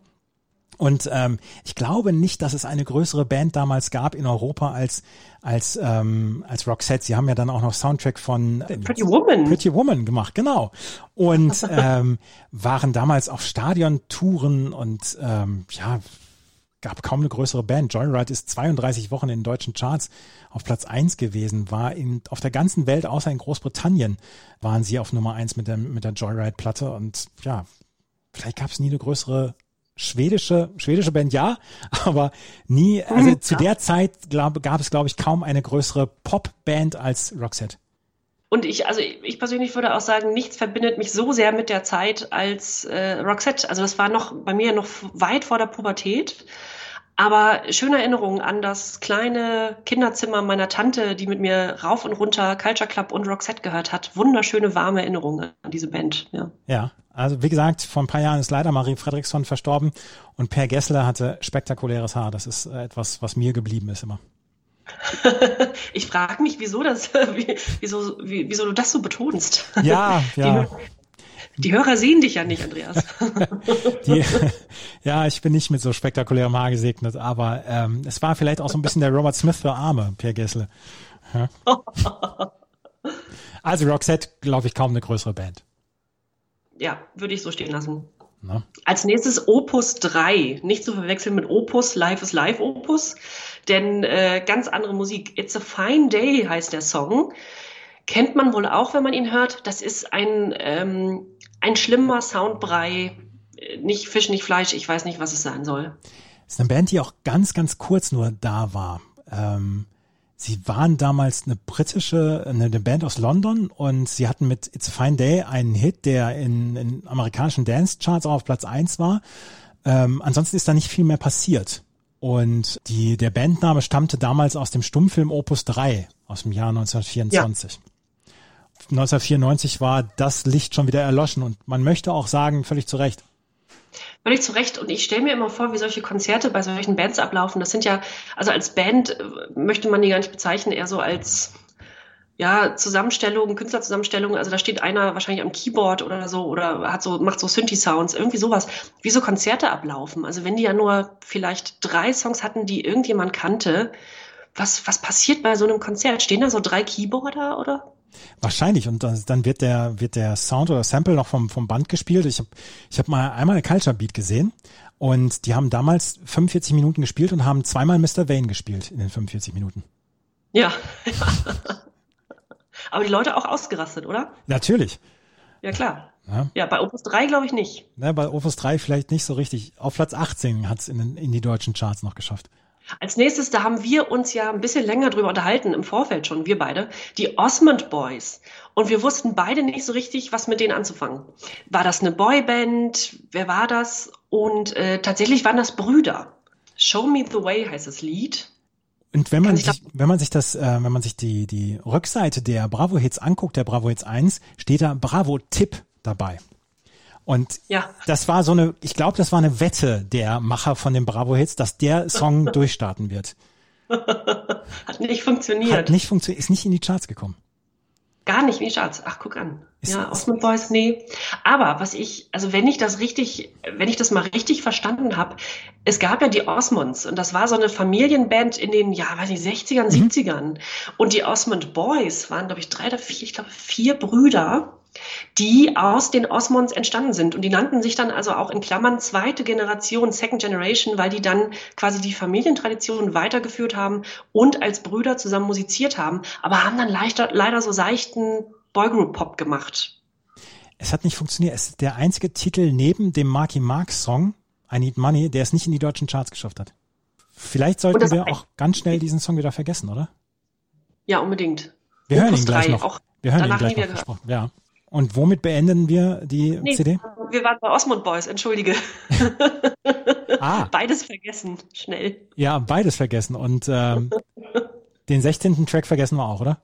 Und ähm, ich glaube nicht, dass es eine größere Band damals gab in Europa als als ähm, als Roxette. Sie haben ja dann auch noch Soundtrack von äh, Pretty Woman Pretty Woman gemacht, genau. Und ähm, waren damals auf Stadiontouren und ähm, ja gab kaum eine größere Band. Joyride ist 32 Wochen in den deutschen Charts auf Platz eins gewesen, war in, auf der ganzen Welt, außer in Großbritannien, waren sie auf Nummer eins mit der, mit der Joyride-Platte und ja, vielleicht gab es nie eine größere schwedische, schwedische Band, ja, aber nie, also mhm, zu der Zeit glaub, gab es, glaube ich, kaum eine größere Popband als Roxette. Und ich, also ich persönlich würde auch sagen, nichts verbindet mich so sehr mit der Zeit als äh, Roxette. Also das war noch bei mir noch weit vor der Pubertät. Aber schöne Erinnerungen an das kleine Kinderzimmer meiner Tante, die mit mir rauf und runter Culture Club und Roxette gehört hat. Wunderschöne, warme Erinnerungen an diese Band. Ja, ja also wie gesagt, vor ein paar Jahren ist leider Marie Fredriksson verstorben und Per Gessler hatte spektakuläres Haar. Das ist äh, etwas, was mir geblieben ist immer. ich frage mich, wieso das, wieso, wieso du das so betonst. Ja, ja. Die Hörer sehen dich ja nicht, Andreas. Die, ja, ich bin nicht mit so spektakulärem Haar gesegnet, aber ähm, es war vielleicht auch so ein bisschen der Robert Smith für Arme, Pierre Gessle. Ja. Also Roxette, glaube ich, kaum eine größere Band. ja, würde ich so stehen lassen. Na? Als nächstes Opus 3, nicht zu verwechseln mit Opus, Life is Life Opus, denn äh, ganz andere Musik. It's a Fine Day heißt der Song. Kennt man wohl auch, wenn man ihn hört. Das ist ein, ähm, ein schlimmer Soundbrei, nicht Fisch, nicht Fleisch, ich weiß nicht, was es sein soll. Das ist eine Band, die auch ganz, ganz kurz nur da war. Ähm, sie waren damals eine britische, eine, Band aus London und sie hatten mit It's a Fine Day einen Hit, der in, in amerikanischen Dance-Charts auch auf Platz eins war. Ähm, ansonsten ist da nicht viel mehr passiert. Und die, der Bandname stammte damals aus dem Stummfilm Opus 3 aus dem Jahr 1924. Ja. 1994 war das Licht schon wieder erloschen und man möchte auch sagen, völlig zu Recht. Völlig zu Recht. Und ich stelle mir immer vor, wie solche Konzerte bei solchen Bands ablaufen. Das sind ja, also als Band äh, möchte man die gar nicht bezeichnen, eher so als ja, Zusammenstellung, Künstlerzusammenstellung, also da steht einer wahrscheinlich am Keyboard oder so oder hat so, macht so Synthi-Sounds, irgendwie sowas, wie so Konzerte ablaufen. Also wenn die ja nur vielleicht drei Songs hatten, die irgendjemand kannte, was, was passiert bei so einem Konzert? Stehen da so drei Keyboarder oder? Wahrscheinlich und dann wird der wird der Sound oder Sample noch vom vom Band gespielt. Ich habe ich habe mal einmal eine Culture Beat gesehen und die haben damals 45 Minuten gespielt und haben zweimal Mr. Wayne gespielt in den 45 Minuten. Ja. Aber die Leute auch ausgerastet, oder? Natürlich. Ja, klar. Ja, ja bei Opus 3 glaube ich nicht. Ja, bei Opus 3 vielleicht nicht so richtig. Auf Platz 18 hat es in, in die deutschen Charts noch geschafft. Als nächstes, da haben wir uns ja ein bisschen länger drüber unterhalten, im Vorfeld schon, wir beide, die Osmond Boys. Und wir wussten beide nicht so richtig, was mit denen anzufangen. War das eine Boyband? Wer war das? Und äh, tatsächlich waren das Brüder. Show Me the Way heißt das Lied. Und wenn man sich, wenn man sich das, äh, wenn man sich die, die Rückseite der Bravo Hits anguckt, der Bravo Hits 1, steht da Bravo Tipp dabei. Und ja. das war so eine, ich glaube, das war eine Wette der Macher von den Bravo Hits, dass der Song durchstarten wird. Hat nicht funktioniert. Hat nicht funktioniert, ist nicht in die Charts gekommen. Gar nicht in die Charts. Ach, guck an. Ja, Osmond Boys, nee. Aber was ich, also wenn ich das richtig, wenn ich das mal richtig verstanden habe, es gab ja die Osmonds und das war so eine Familienband in den, ja, weiß nicht, 60ern, mhm. 70ern. Und die Osmond Boys waren, glaube ich, drei oder vier, ich glaube, vier Brüder die aus den Osmonds entstanden sind. Und die nannten sich dann also auch in Klammern zweite Generation, Second Generation, weil die dann quasi die Familientradition weitergeführt haben und als Brüder zusammen musiziert haben, aber haben dann leichter, leider so seichten Boygroup-Pop gemacht. Es hat nicht funktioniert. Es ist der einzige Titel neben dem Marky Mark Song, I Need Money, der es nicht in die deutschen Charts geschafft hat. Vielleicht sollten wir auch ganz schnell diesen Song wieder vergessen, oder? Ja, unbedingt. Wir hören ihn gleich noch. Auch wir hören ihn gleich noch versprochen. Ja. Und womit beenden wir die nee, CD? Wir waren bei Osmond Boys, entschuldige. ah. Beides vergessen, schnell. Ja, beides vergessen. Und ähm, den 16. Track vergessen wir auch, oder?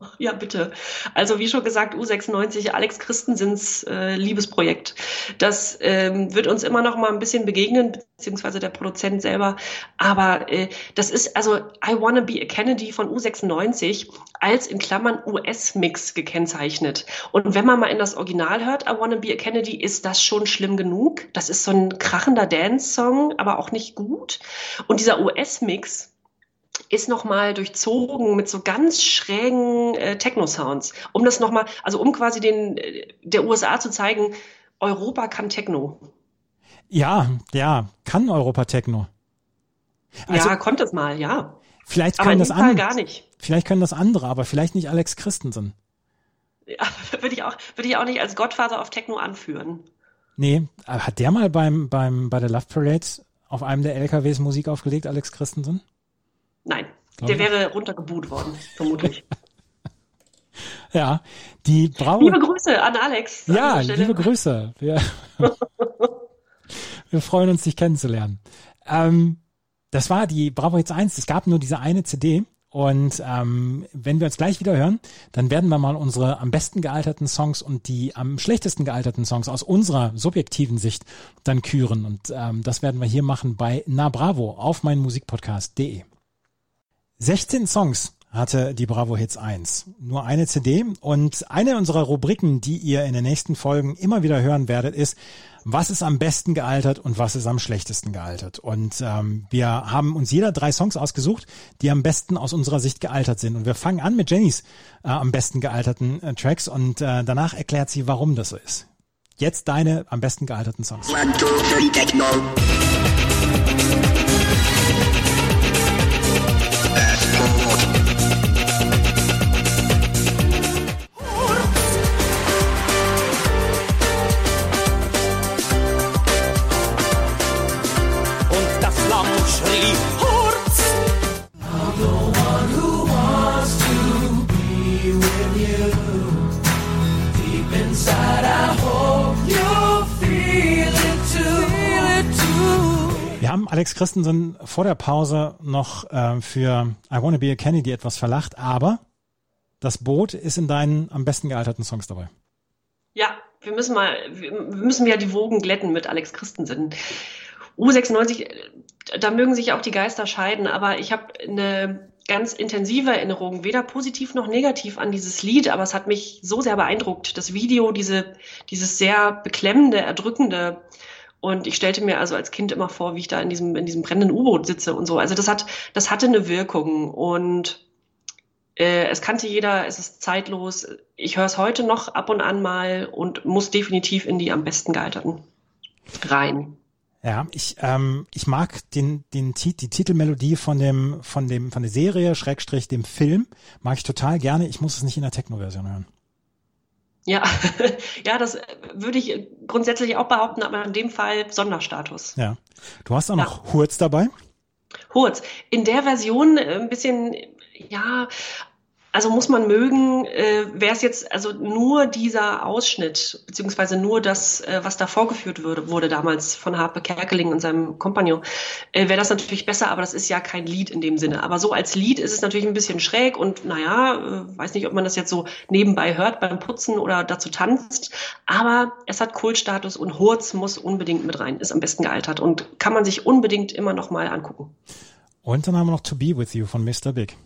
Ja, bitte. Also wie schon gesagt, U96, Alex Christensens äh, Liebesprojekt. Das ähm, wird uns immer noch mal ein bisschen begegnen, beziehungsweise der Produzent selber. Aber äh, das ist also I Wanna Be a Kennedy von U96 als in Klammern US-Mix gekennzeichnet. Und wenn man mal in das Original hört, I Wanna Be a Kennedy, ist das schon schlimm genug. Das ist so ein krachender Dance-Song, aber auch nicht gut. Und dieser US-Mix, ist nochmal durchzogen mit so ganz schrägen äh, Techno-Sounds, um das nochmal, also um quasi den äh, der USA zu zeigen, Europa kann Techno. Ja, ja, kann Europa Techno. Also, ja, konnte es mal, ja. Vielleicht können das andere. gar nicht. Vielleicht können das andere, aber vielleicht nicht Alex Christensen. Ja, würde ich auch, würde ich auch nicht als Gottvater auf Techno anführen. Nee, hat der mal beim, beim, bei der Love Parade auf einem der LKWs Musik aufgelegt, Alex Christensen? Nein, Glaube der wäre runtergebuht worden, vermutlich. ja, die Brau Liebe Grüße an Alex. Ja, liebe Grüße. Wir, wir freuen uns, dich kennenzulernen. Ähm, das war die Bravo Hits 1. Es gab nur diese eine CD und ähm, wenn wir uns gleich wieder hören, dann werden wir mal unsere am besten gealterten Songs und die am schlechtesten gealterten Songs aus unserer subjektiven Sicht dann küren. Und ähm, das werden wir hier machen bei Na Bravo auf meinmusikpodcast.de. 16 Songs hatte die Bravo Hits 1. Nur eine CD und eine unserer Rubriken, die ihr in den nächsten Folgen immer wieder hören werdet, ist, was ist am besten gealtert und was ist am schlechtesten gealtert. Und ähm, wir haben uns jeder drei Songs ausgesucht, die am besten aus unserer Sicht gealtert sind. Und wir fangen an mit Jennys äh, am besten gealterten äh, Tracks und äh, danach erklärt sie, warum das so ist. Jetzt deine am besten gealterten Songs. One, two, three. Alex Christensen vor der Pause noch äh, für I Wanna Be a Kennedy etwas verlacht, aber das Boot ist in deinen am besten gealterten Songs dabei. Ja, wir müssen mal, wir müssen ja die Wogen glätten mit Alex Christensen. U96, äh, da mögen sich auch die Geister scheiden, aber ich habe eine ganz intensive Erinnerung, weder positiv noch negativ an dieses Lied, aber es hat mich so sehr beeindruckt. Das Video, diese, dieses sehr beklemmende, erdrückende. Und ich stellte mir also als Kind immer vor, wie ich da in diesem, in diesem brennenden U-Boot sitze und so. Also das hat, das hatte eine Wirkung und äh, es kannte jeder, es ist zeitlos. Ich höre es heute noch ab und an mal und muss definitiv in die am besten gealterten rein. Ja, ich, ähm, ich mag den, den, die Titelmelodie von dem, von dem, von der Serie, Schrägstrich, dem Film, mag ich total gerne. Ich muss es nicht in der Techno-Version hören. Ja, ja, das würde ich grundsätzlich auch behaupten, aber in dem Fall Sonderstatus. Ja. Du hast auch Ja. noch Hurz dabei. Hurz, in der Version äh, ein bisschen, ja, also muss man mögen, äh, wäre es jetzt also nur dieser Ausschnitt, beziehungsweise nur das, äh, was da vorgeführt wurde, wurde damals von Harpe Kerkeling und seinem Kompagnon, äh, wäre das natürlich besser, aber das ist ja kein Lied in dem Sinne. Aber so als Lied ist es natürlich ein bisschen schräg und naja, äh, weiß nicht, ob man das jetzt so nebenbei hört beim Putzen oder dazu tanzt, aber es hat Kultstatus und Hurz muss unbedingt mit rein, ist am besten gealtert und kann man sich unbedingt immer noch mal angucken. Und dann haben wir noch To Be With You von Mr. Big.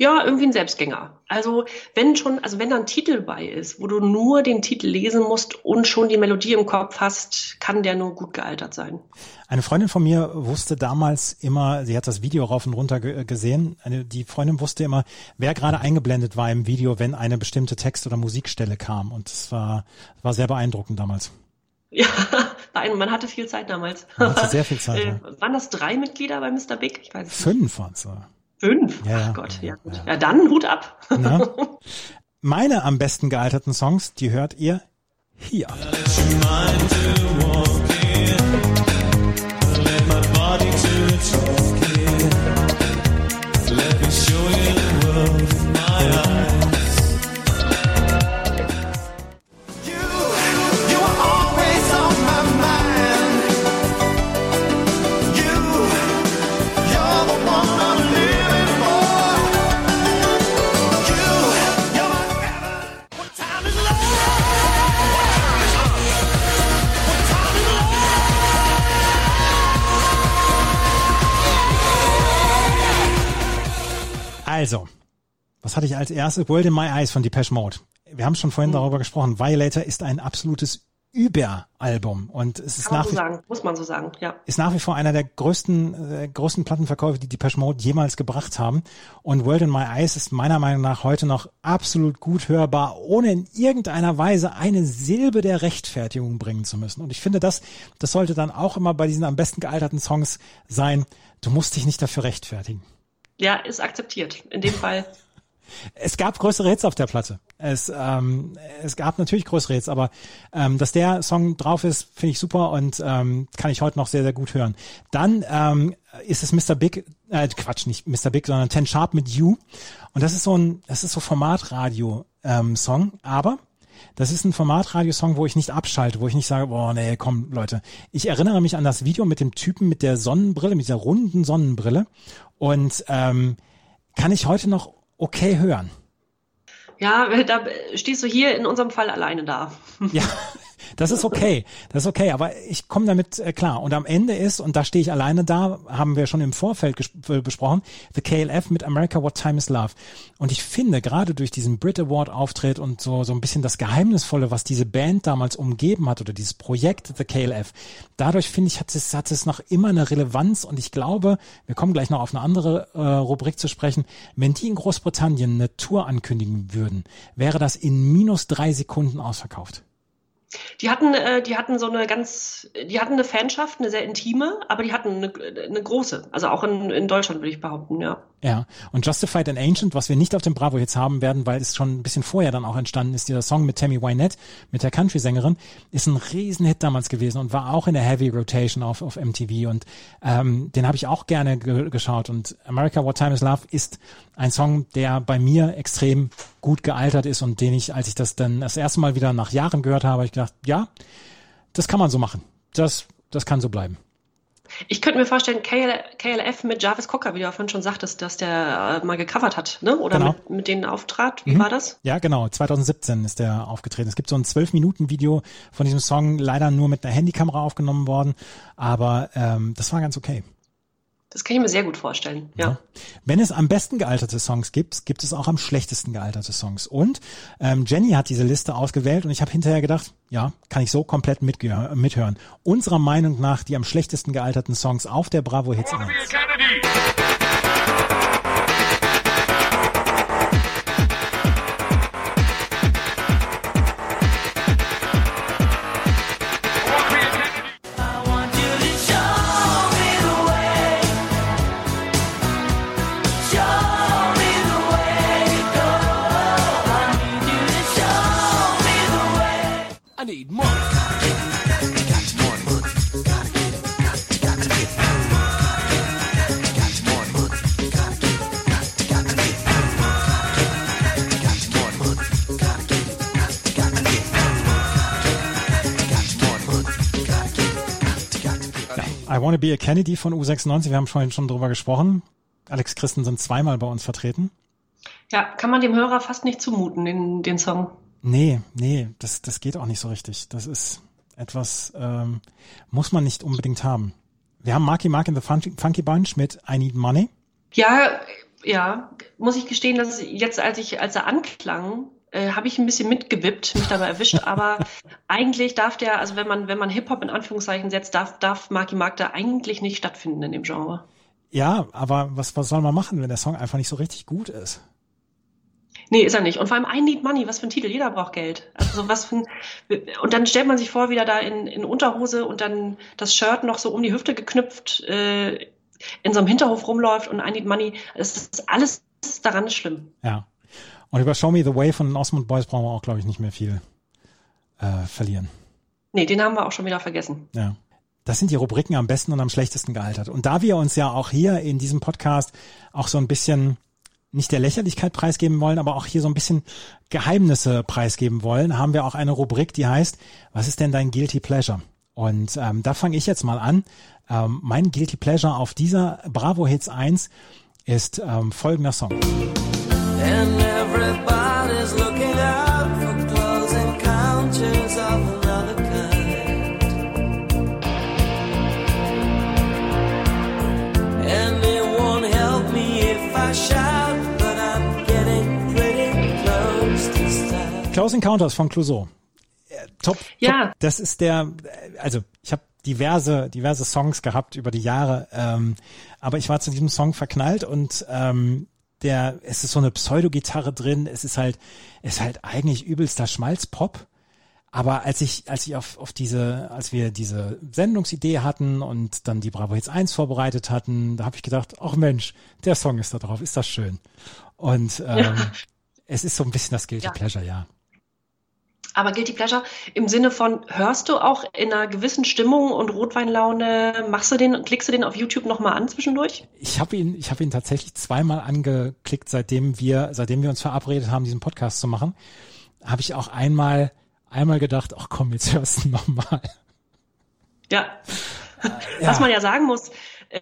Ja, irgendwie ein Selbstgänger. Also wenn schon, also wenn da ein Titel bei ist, wo du nur den Titel lesen musst und schon die Melodie im Kopf hast, kann der nur gut gealtert sein. Eine Freundin von mir wusste damals immer, sie hat das Video rauf und runter ge gesehen, eine, die Freundin wusste immer, wer gerade eingeblendet war im Video, wenn eine bestimmte Text- oder Musikstelle kam. Und das war, war sehr beeindruckend damals. Ja, man hatte viel Zeit damals. Man hatte sehr viel Zeit, Äh, ja. Waren das drei Mitglieder bei Mr. Big? Ich weiß es nicht. Fünf waren's. äh. Fünf? Ja. Ach Gott, ja, gut. Ja. Ja, dann Hut ab. Ne? Meine am besten gealterten Songs, die hört ihr hier. Also, was hatte ich als erstes? World in My Eyes von Depeche Mode. Wir haben schon vorhin darüber gesprochen. Violator ist ein absolutes Überalbum und es ist Kann man nach, so wie, sagen, muss man so sagen, ja. ist nach wie vor einer der größten, äh, größten Plattenverkäufe, die Depeche Mode jemals gebracht haben. Und World in My Eyes ist meiner Meinung nach heute noch absolut gut hörbar, ohne in irgendeiner Weise eine Silbe der Rechtfertigung bringen zu müssen. Und ich finde, das, das sollte dann auch immer bei diesen am besten gealterten Songs sein. Du musst dich nicht dafür rechtfertigen. Ja, ist akzeptiert. In dem Fall. Es gab größere Hits auf der Platte. Es, ähm, es gab natürlich größere Hits, aber ähm, dass der Song drauf ist, finde ich super und ähm, kann ich heute noch sehr, sehr gut hören. Dann ähm, ist es Mr. Big, äh, Quatsch, nicht Mr. Big, sondern Ten Sharp mit You. Und das ist so ein, das ist so Formatradio-Song, aber das ist ein Formatradiosong, wo ich nicht abschalte, wo ich nicht sage, boah, nee, komm, Leute. Ich erinnere mich an das Video mit dem Typen mit der Sonnenbrille, mit dieser runden Sonnenbrille und ähm, kann ich heute noch okay hören. Ja, da stehst du hier in unserem Fall alleine da. Ja, das ist okay. Das ist okay, aber ich komme damit äh, klar. Und am Ende ist, und da stehe ich alleine da, haben wir schon im Vorfeld besprochen, The KLF mit America What Time Is Love. Und ich finde, gerade durch diesen Brit Award Auftritt und so, so ein bisschen das Geheimnisvolle, was diese Band damals umgeben hat oder dieses Projekt The KLF, dadurch finde ich, hat es, hat es noch immer eine Relevanz und ich glaube, wir kommen gleich noch auf eine andere äh, Rubrik zu sprechen, wenn die in Großbritannien eine Tour ankündigen würden, wäre das in minus drei Sekunden ausverkauft. Die hatten, äh, die hatten so eine ganz, die hatten eine Fanschaft, eine sehr intime, aber die hatten eine, eine große. Also auch in, in Deutschland würde ich behaupten, ja. Ja, und Justified and Ancient, was wir nicht auf dem Bravo jetzt haben werden, weil es schon ein bisschen vorher dann auch entstanden ist, dieser Song mit Tammy Wynette, mit der Country-Sängerin, ist ein Riesenhit damals gewesen und war auch in der Heavy Rotation auf, auf MTV und ähm, den habe ich auch gerne ge geschaut und America What Time Is Love ist ein Song, der bei mir extrem gut gealtert ist und den ich, als ich das dann das erste Mal wieder nach Jahren gehört habe, habe ich gedacht, ja, das kann man so machen. Das, das kann so bleiben. Ich könnte mir vorstellen, KL, KLF mit Jarvis Cocker, wie du vorhin schon sagtest, dass der äh, mal gecovert hat, ne? Oder Genau. mit, mit denen auftrat. Wie war das? Ja, genau. 2017 ist der aufgetreten. Es gibt so ein 12-Minuten-Video von diesem Song, leider nur mit einer Handykamera aufgenommen worden, aber ähm, das war ganz okay. Das kann ich mir sehr gut vorstellen, ja. Wenn es am besten gealterte Songs gibt, gibt es auch am schlechtesten gealterte Songs. Und ähm, Jenny hat diese Liste ausgewählt und ich habe hinterher gedacht, ja, kann ich so komplett mithören. Unserer Meinung nach die am schlechtesten gealterten Songs auf der Bravo Hits 1. need money. I Wanna Be a Kennedy von U96, wir haben vorhin schon drüber gesprochen. Alex Christensen zweimal bei uns vertreten. Ja, kann man dem Hörer fast nicht zumuten, den, den Song. Nee, nee, das, das geht auch nicht so richtig. Das ist etwas, ähm, muss man nicht unbedingt haben. Wir haben Marky Mark in the Funky, Funky Bunch mit I Need Money. Ja, ja, muss ich gestehen, dass jetzt, als ich, als er anklang, äh, habe ich ein bisschen mitgewippt, mich dabei erwischt, aber eigentlich darf der, also wenn man, wenn man Hip-Hop in Anführungszeichen setzt, darf, darf Marky Mark da eigentlich nicht stattfinden in dem Genre. Ja, aber was, was soll man machen, wenn der Song einfach nicht so richtig gut ist? Nee, ist er nicht. Und vor allem I Need Money, was für ein Titel, jeder braucht Geld. Also was für ein, und dann stellt man sich vor, wieder da in, in Unterhose und dann das Shirt noch so um die Hüfte geknüpft, äh, in so einem Hinterhof rumläuft und I Need Money. Es ist alles daran schlimm. Ja. Und über Show Me the Way von den Osmond Boys brauchen wir auch, glaube ich, nicht mehr viel äh, verlieren. Nee, den haben wir auch schon wieder vergessen. Ja. Das sind die Rubriken am besten und am schlechtesten gealtert. Und da wir uns ja auch hier in diesem Podcast auch so ein bisschen nicht der Lächerlichkeit preisgeben wollen, aber auch hier so ein bisschen Geheimnisse preisgeben wollen, haben wir auch eine Rubrik, die heißt, was ist denn dein Guilty Pleasure? Und ähm, da fange ich jetzt mal an. Ähm, mein Guilty Pleasure auf dieser Bravo Hits 1 ist ähm, folgender Song. And everybody's looking out for close encounters of Close Encounters von Clouseau. Äh, Top, Ja. top. Das ist der, äh, also ich habe diverse, diverse Songs gehabt über die Jahre, ähm, aber ich war zu diesem Song verknallt und ähm, der, es ist so eine Pseudo-Gitarre drin, es ist halt, es ist halt eigentlich übelster Schmalzpop. Aber als ich, als ich auf, auf diese, als wir diese Sendungsidee hatten und dann die Bravo Hits 1 vorbereitet hatten, da habe ich gedacht, ach Mensch, der Song ist da drauf, ist das schön. Und ähm, es ist so ein bisschen das Guilty Ja. Pleasure, ja. Aber Guilty Pleasure im Sinne von, hörst du auch in einer gewissen Stimmung und Rotweinlaune, machst du den, klickst du den auf YouTube nochmal an zwischendurch? Ich habe ihn, ich habe ihn tatsächlich zweimal angeklickt, seitdem wir, seitdem wir uns verabredet haben, diesen Podcast zu machen. Habe ich auch einmal, einmal gedacht, ach komm, jetzt hörst du nochmal. Ja. Was man ja sagen muss, äh,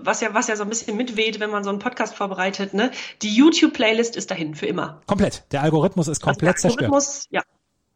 was ja, was ja so ein bisschen mitweht, wenn man so einen Podcast vorbereitet, ne? Die YouTube-Playlist ist dahin für immer. Komplett. Der Algorithmus ist komplett Also der zerstört. Algorithmus, ja.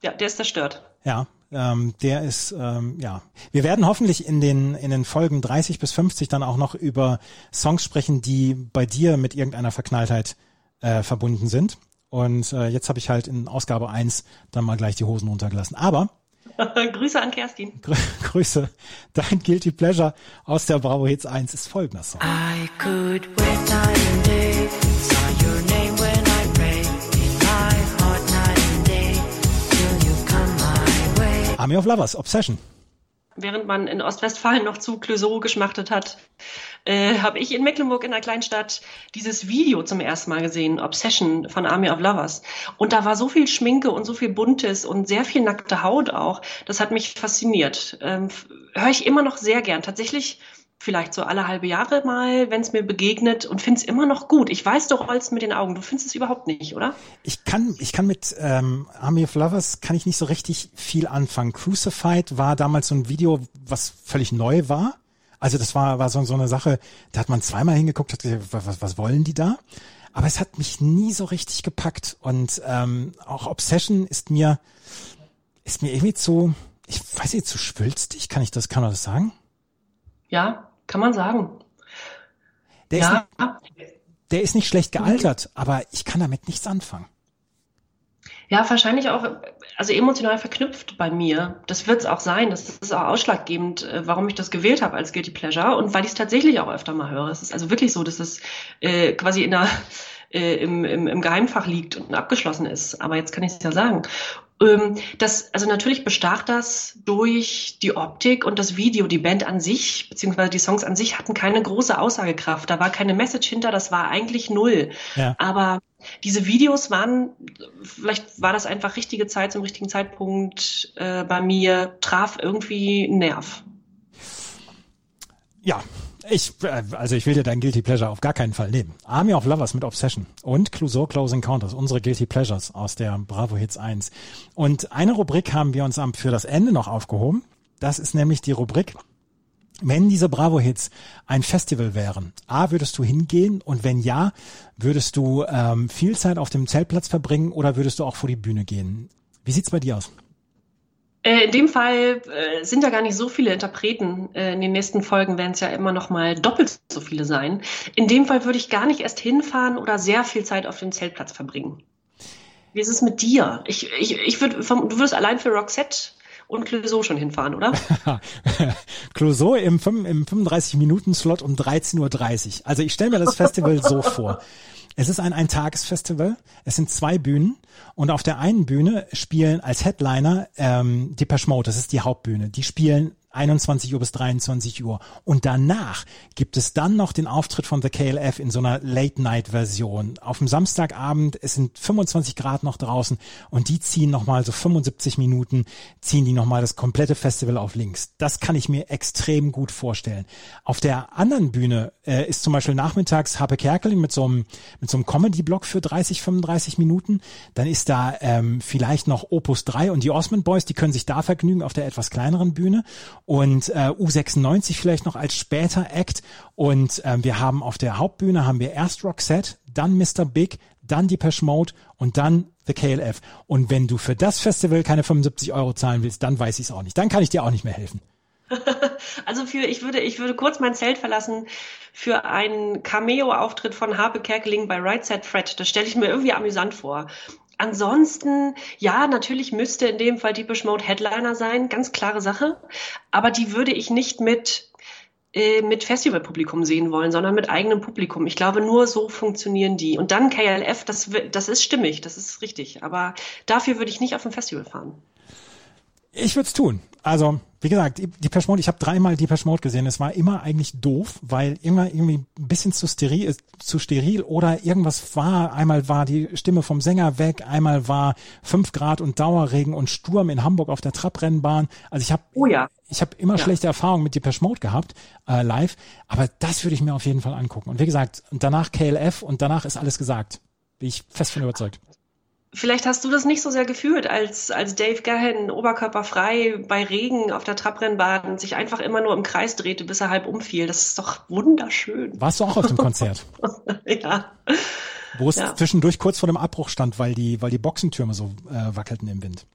Ja, der ist zerstört. Ja, ähm, der ist, ähm, ja. Wir werden hoffentlich in den, in den Folgen 30 bis 50 dann auch noch über Songs sprechen, die bei dir mit irgendeiner Verknalltheit äh, verbunden sind. Und äh, jetzt habe ich halt in Ausgabe 1 dann mal gleich die Hosen runtergelassen. Aber Grüße an Kerstin. Grü Grüße, dein Guilty Pleasure aus der Bravo Hits 1 ist folgender Song. I could wait Army of Lovers, Obsession. Während man in Ostwestfalen noch zu Clouseau geschmachtet hat, äh, habe ich in Mecklenburg in einer Kleinstadt dieses Video zum ersten Mal gesehen, Obsession von Army of Lovers. Und da war so viel Schminke und so viel Buntes und sehr viel nackte Haut auch. Das hat mich fasziniert. Ähm, Höre ich immer noch sehr gern. Tatsächlich vielleicht so alle halbe Jahre mal, wenn es mir begegnet und finde es immer noch gut. Ich weiß, du rollst mit den Augen. Du findest es überhaupt nicht, oder? Ich kann, ich kann mit ähm, Army of Lovers kann ich nicht so richtig viel anfangen. Crucified war damals so ein Video, was völlig neu war. Also das war, war so, so eine Sache, da hat man zweimal hingeguckt, hat gesagt, was, was wollen die da? Aber es hat mich nie so richtig gepackt. Und ähm, auch Obsession ist mir, ist mir irgendwie zu, ich weiß nicht, zu schwülstig, kann ich das, kann man das sagen? Ja, kann man sagen. Der, ist, Ja, nicht, der ist nicht schlecht gealtert, aber ich kann damit nichts anfangen. Ja, wahrscheinlich auch, also emotional verknüpft bei mir. Das wird es auch sein. Das ist auch ausschlaggebend, äh, warum ich das gewählt habe als Guilty Pleasure und weil ich es tatsächlich auch öfter mal höre. Es ist also wirklich so, dass es äh, quasi in der, äh, im, im, im Geheimfach liegt und abgeschlossen ist. Aber jetzt kann ich es ja sagen. Ähm, das, also natürlich bestach das durch die Optik und das Video. Die Band an sich, beziehungsweise die Songs an sich hatten keine große Aussagekraft. Da war keine Message hinter, das war eigentlich null. Ja. Aber diese Videos waren, vielleicht war das einfach richtige Zeit zum richtigen Zeitpunkt äh, bei mir, traf irgendwie einen Nerv. Ja, ich, äh, also ich will dir dein Guilty Pleasure auf gar keinen Fall nehmen. Army of Lovers mit Obsession und Clouseau Close Encounters, unsere Guilty Pleasures aus der Bravo Hits 1. Und eine Rubrik haben wir uns am, für das Ende noch aufgehoben. Das ist nämlich die Rubrik, wenn diese Bravo Hits ein Festival wären, A, würdest du hingehen und wenn ja, würdest du ähm, viel Zeit auf dem Zeltplatz verbringen oder würdest du auch vor die Bühne gehen? Wie sieht's bei dir aus? Äh, in dem Fall äh, sind ja gar nicht so viele Interpreten. Äh, in den nächsten Folgen werden es ja immer noch mal doppelt so viele sein. In dem Fall würde ich gar nicht erst hinfahren oder sehr viel Zeit auf dem Zeltplatz verbringen. Wie ist es mit dir? Ich, ich, ich würde, vom- du würdest allein für Roxette und Clouseau schon hinfahren, oder? Clouseau im, im 35-Minuten-Slot um 13.30 Uhr. Also ich stelle mir das Festival so vor. Es ist ein Eintagesfestival. Es sind zwei Bühnen und auf der einen Bühne spielen als Headliner ähm, Depeche Mode. Das ist die Hauptbühne. Die spielen 21 Uhr bis 23 Uhr. Und danach gibt es dann noch den Auftritt von The KLF in so einer Late-Night-Version. Auf dem Samstagabend, es sind 25 Grad noch draußen und die ziehen nochmal so 75 Minuten, ziehen die nochmal das komplette Festival auf links. Das kann ich mir extrem gut vorstellen. Auf der anderen Bühne äh, ist zum Beispiel nachmittags Harpe Kerkeling mit so einem, mit so einem Comedy-Block für 30, 35 Minuten. Dann ist da ähm, vielleicht noch Opus 3 und die Osmond Boys, die können sich da vergnügen auf der etwas kleineren Bühne und äh, U96 vielleicht noch als später Act und ähm, wir haben auf der Hauptbühne haben wir erst Roxette, dann Mr. Big, dann Depeche Mode und dann The KLF. Und wenn du für das Festival keine 75 Euro zahlen willst, dann weiß ich es auch nicht. Dann kann ich dir auch nicht mehr helfen. Also für, ich würde, ich würde kurz mein Zelt verlassen für einen Cameo-Auftritt von Harpe Kerkeling bei Right Set Fred. Das stelle ich mir irgendwie amüsant vor. Ansonsten, ja, natürlich müsste in dem Fall Deepish Mode Headliner sein, ganz klare Sache. Aber die würde ich nicht mit, äh, mit Festivalpublikum sehen wollen, sondern mit eigenem Publikum. Ich glaube, nur so funktionieren die. Und dann KLF, das, das ist stimmig, das ist richtig. Aber dafür würde ich nicht auf ein Festival fahren. Ich würde es tun. Also, wie gesagt, die Mode, ich habe dreimal die Mode gesehen. Es war immer eigentlich doof, weil immer irgendwie ein bisschen zu steril, zu steril oder irgendwas war. Einmal war die Stimme vom Sänger weg, einmal war fünf Grad und Dauerregen und Sturm in Hamburg auf der Trabrennbahn. Also ich habe Oh ja. ich habe immer Ja. schlechte Erfahrungen mit Depeche Mode gehabt, äh, live, aber das würde ich mir auf jeden Fall angucken. Und wie gesagt, danach KLF und danach ist alles gesagt. Bin ich fest von überzeugt. Vielleicht hast du das nicht so sehr gefühlt, als, als Dave Gahan oberkörperfrei bei Regen auf der Trabrennbahn sich einfach immer nur im Kreis drehte, bis er halb umfiel. Das ist doch wunderschön. Warst du auch auf dem Konzert, ja. wo es Ja. zwischendurch kurz vor dem Abbruch stand, weil die, weil die Boxentürme so äh, wackelten im Wind?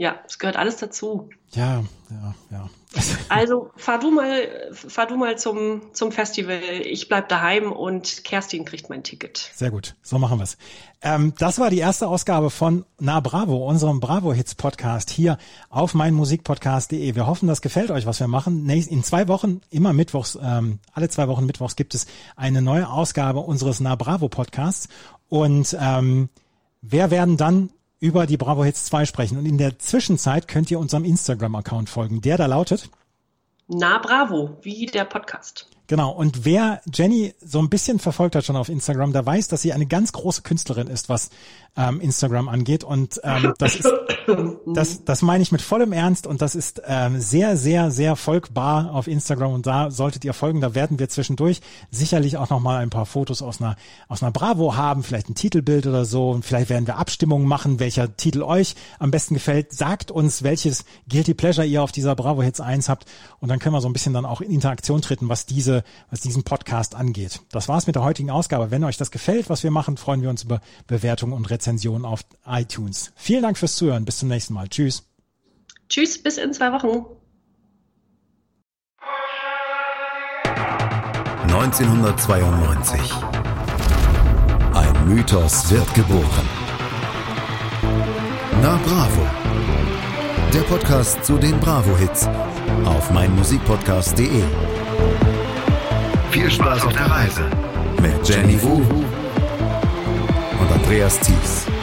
Ja, es gehört alles dazu. Ja, ja, ja. Also fahr du mal, fahr du mal zum, zum Festival. Ich bleib daheim und Kerstin kriegt mein Ticket. Sehr gut, so machen wir's. Ähm, das war die erste Ausgabe von Na Bravo, unserem Bravo Hits Podcast hier auf meinmusikpodcast.de. Wir hoffen, das gefällt euch, was wir machen. In zwei Wochen, immer mittwochs, ähm, alle zwei Wochen mittwochs gibt es eine neue Ausgabe unseres Na Bravo Podcasts. Und ähm, wer werden dann über die Bravo Hits 2 sprechen. Und in der Zwischenzeit könnt ihr unserem Instagram-Account folgen. Der da lautet Na Bravo, wie der Podcast. Genau, und wer Jenny so ein bisschen verfolgt hat schon auf Instagram, der weiß, dass sie eine ganz große Künstlerin ist, was ähm, Instagram angeht. Und ähm, das ist, das, das meine ich mit vollem Ernst und das ist ähm, sehr, sehr, sehr folgbar auf Instagram und da solltet ihr folgen. Da werden wir zwischendurch sicherlich auch nochmal ein paar Fotos aus einer, aus einer Bravo haben, vielleicht ein Titelbild oder so und vielleicht werden wir Abstimmungen machen, welcher Titel euch am besten gefällt. Sagt uns, welches Guilty Pleasure ihr auf dieser Bravo Hits 1 habt und dann können wir so ein bisschen dann auch in Interaktion treten, was diese was diesen Podcast angeht. Das war's mit der heutigen Ausgabe. Wenn euch das gefällt, was wir machen, freuen wir uns über Bewertungen und Rezensionen auf iTunes. Vielen Dank fürs Zuhören. Bis zum nächsten Mal. Tschüss. Tschüss, bis in zwei Wochen. 1992. Ein Mythos wird geboren. Na Bravo. Der Podcast zu den Bravo-Hits auf meinmusikpodcast.de. Viel Spaß auf der Reise mit Jenny Wu Andreas Thies.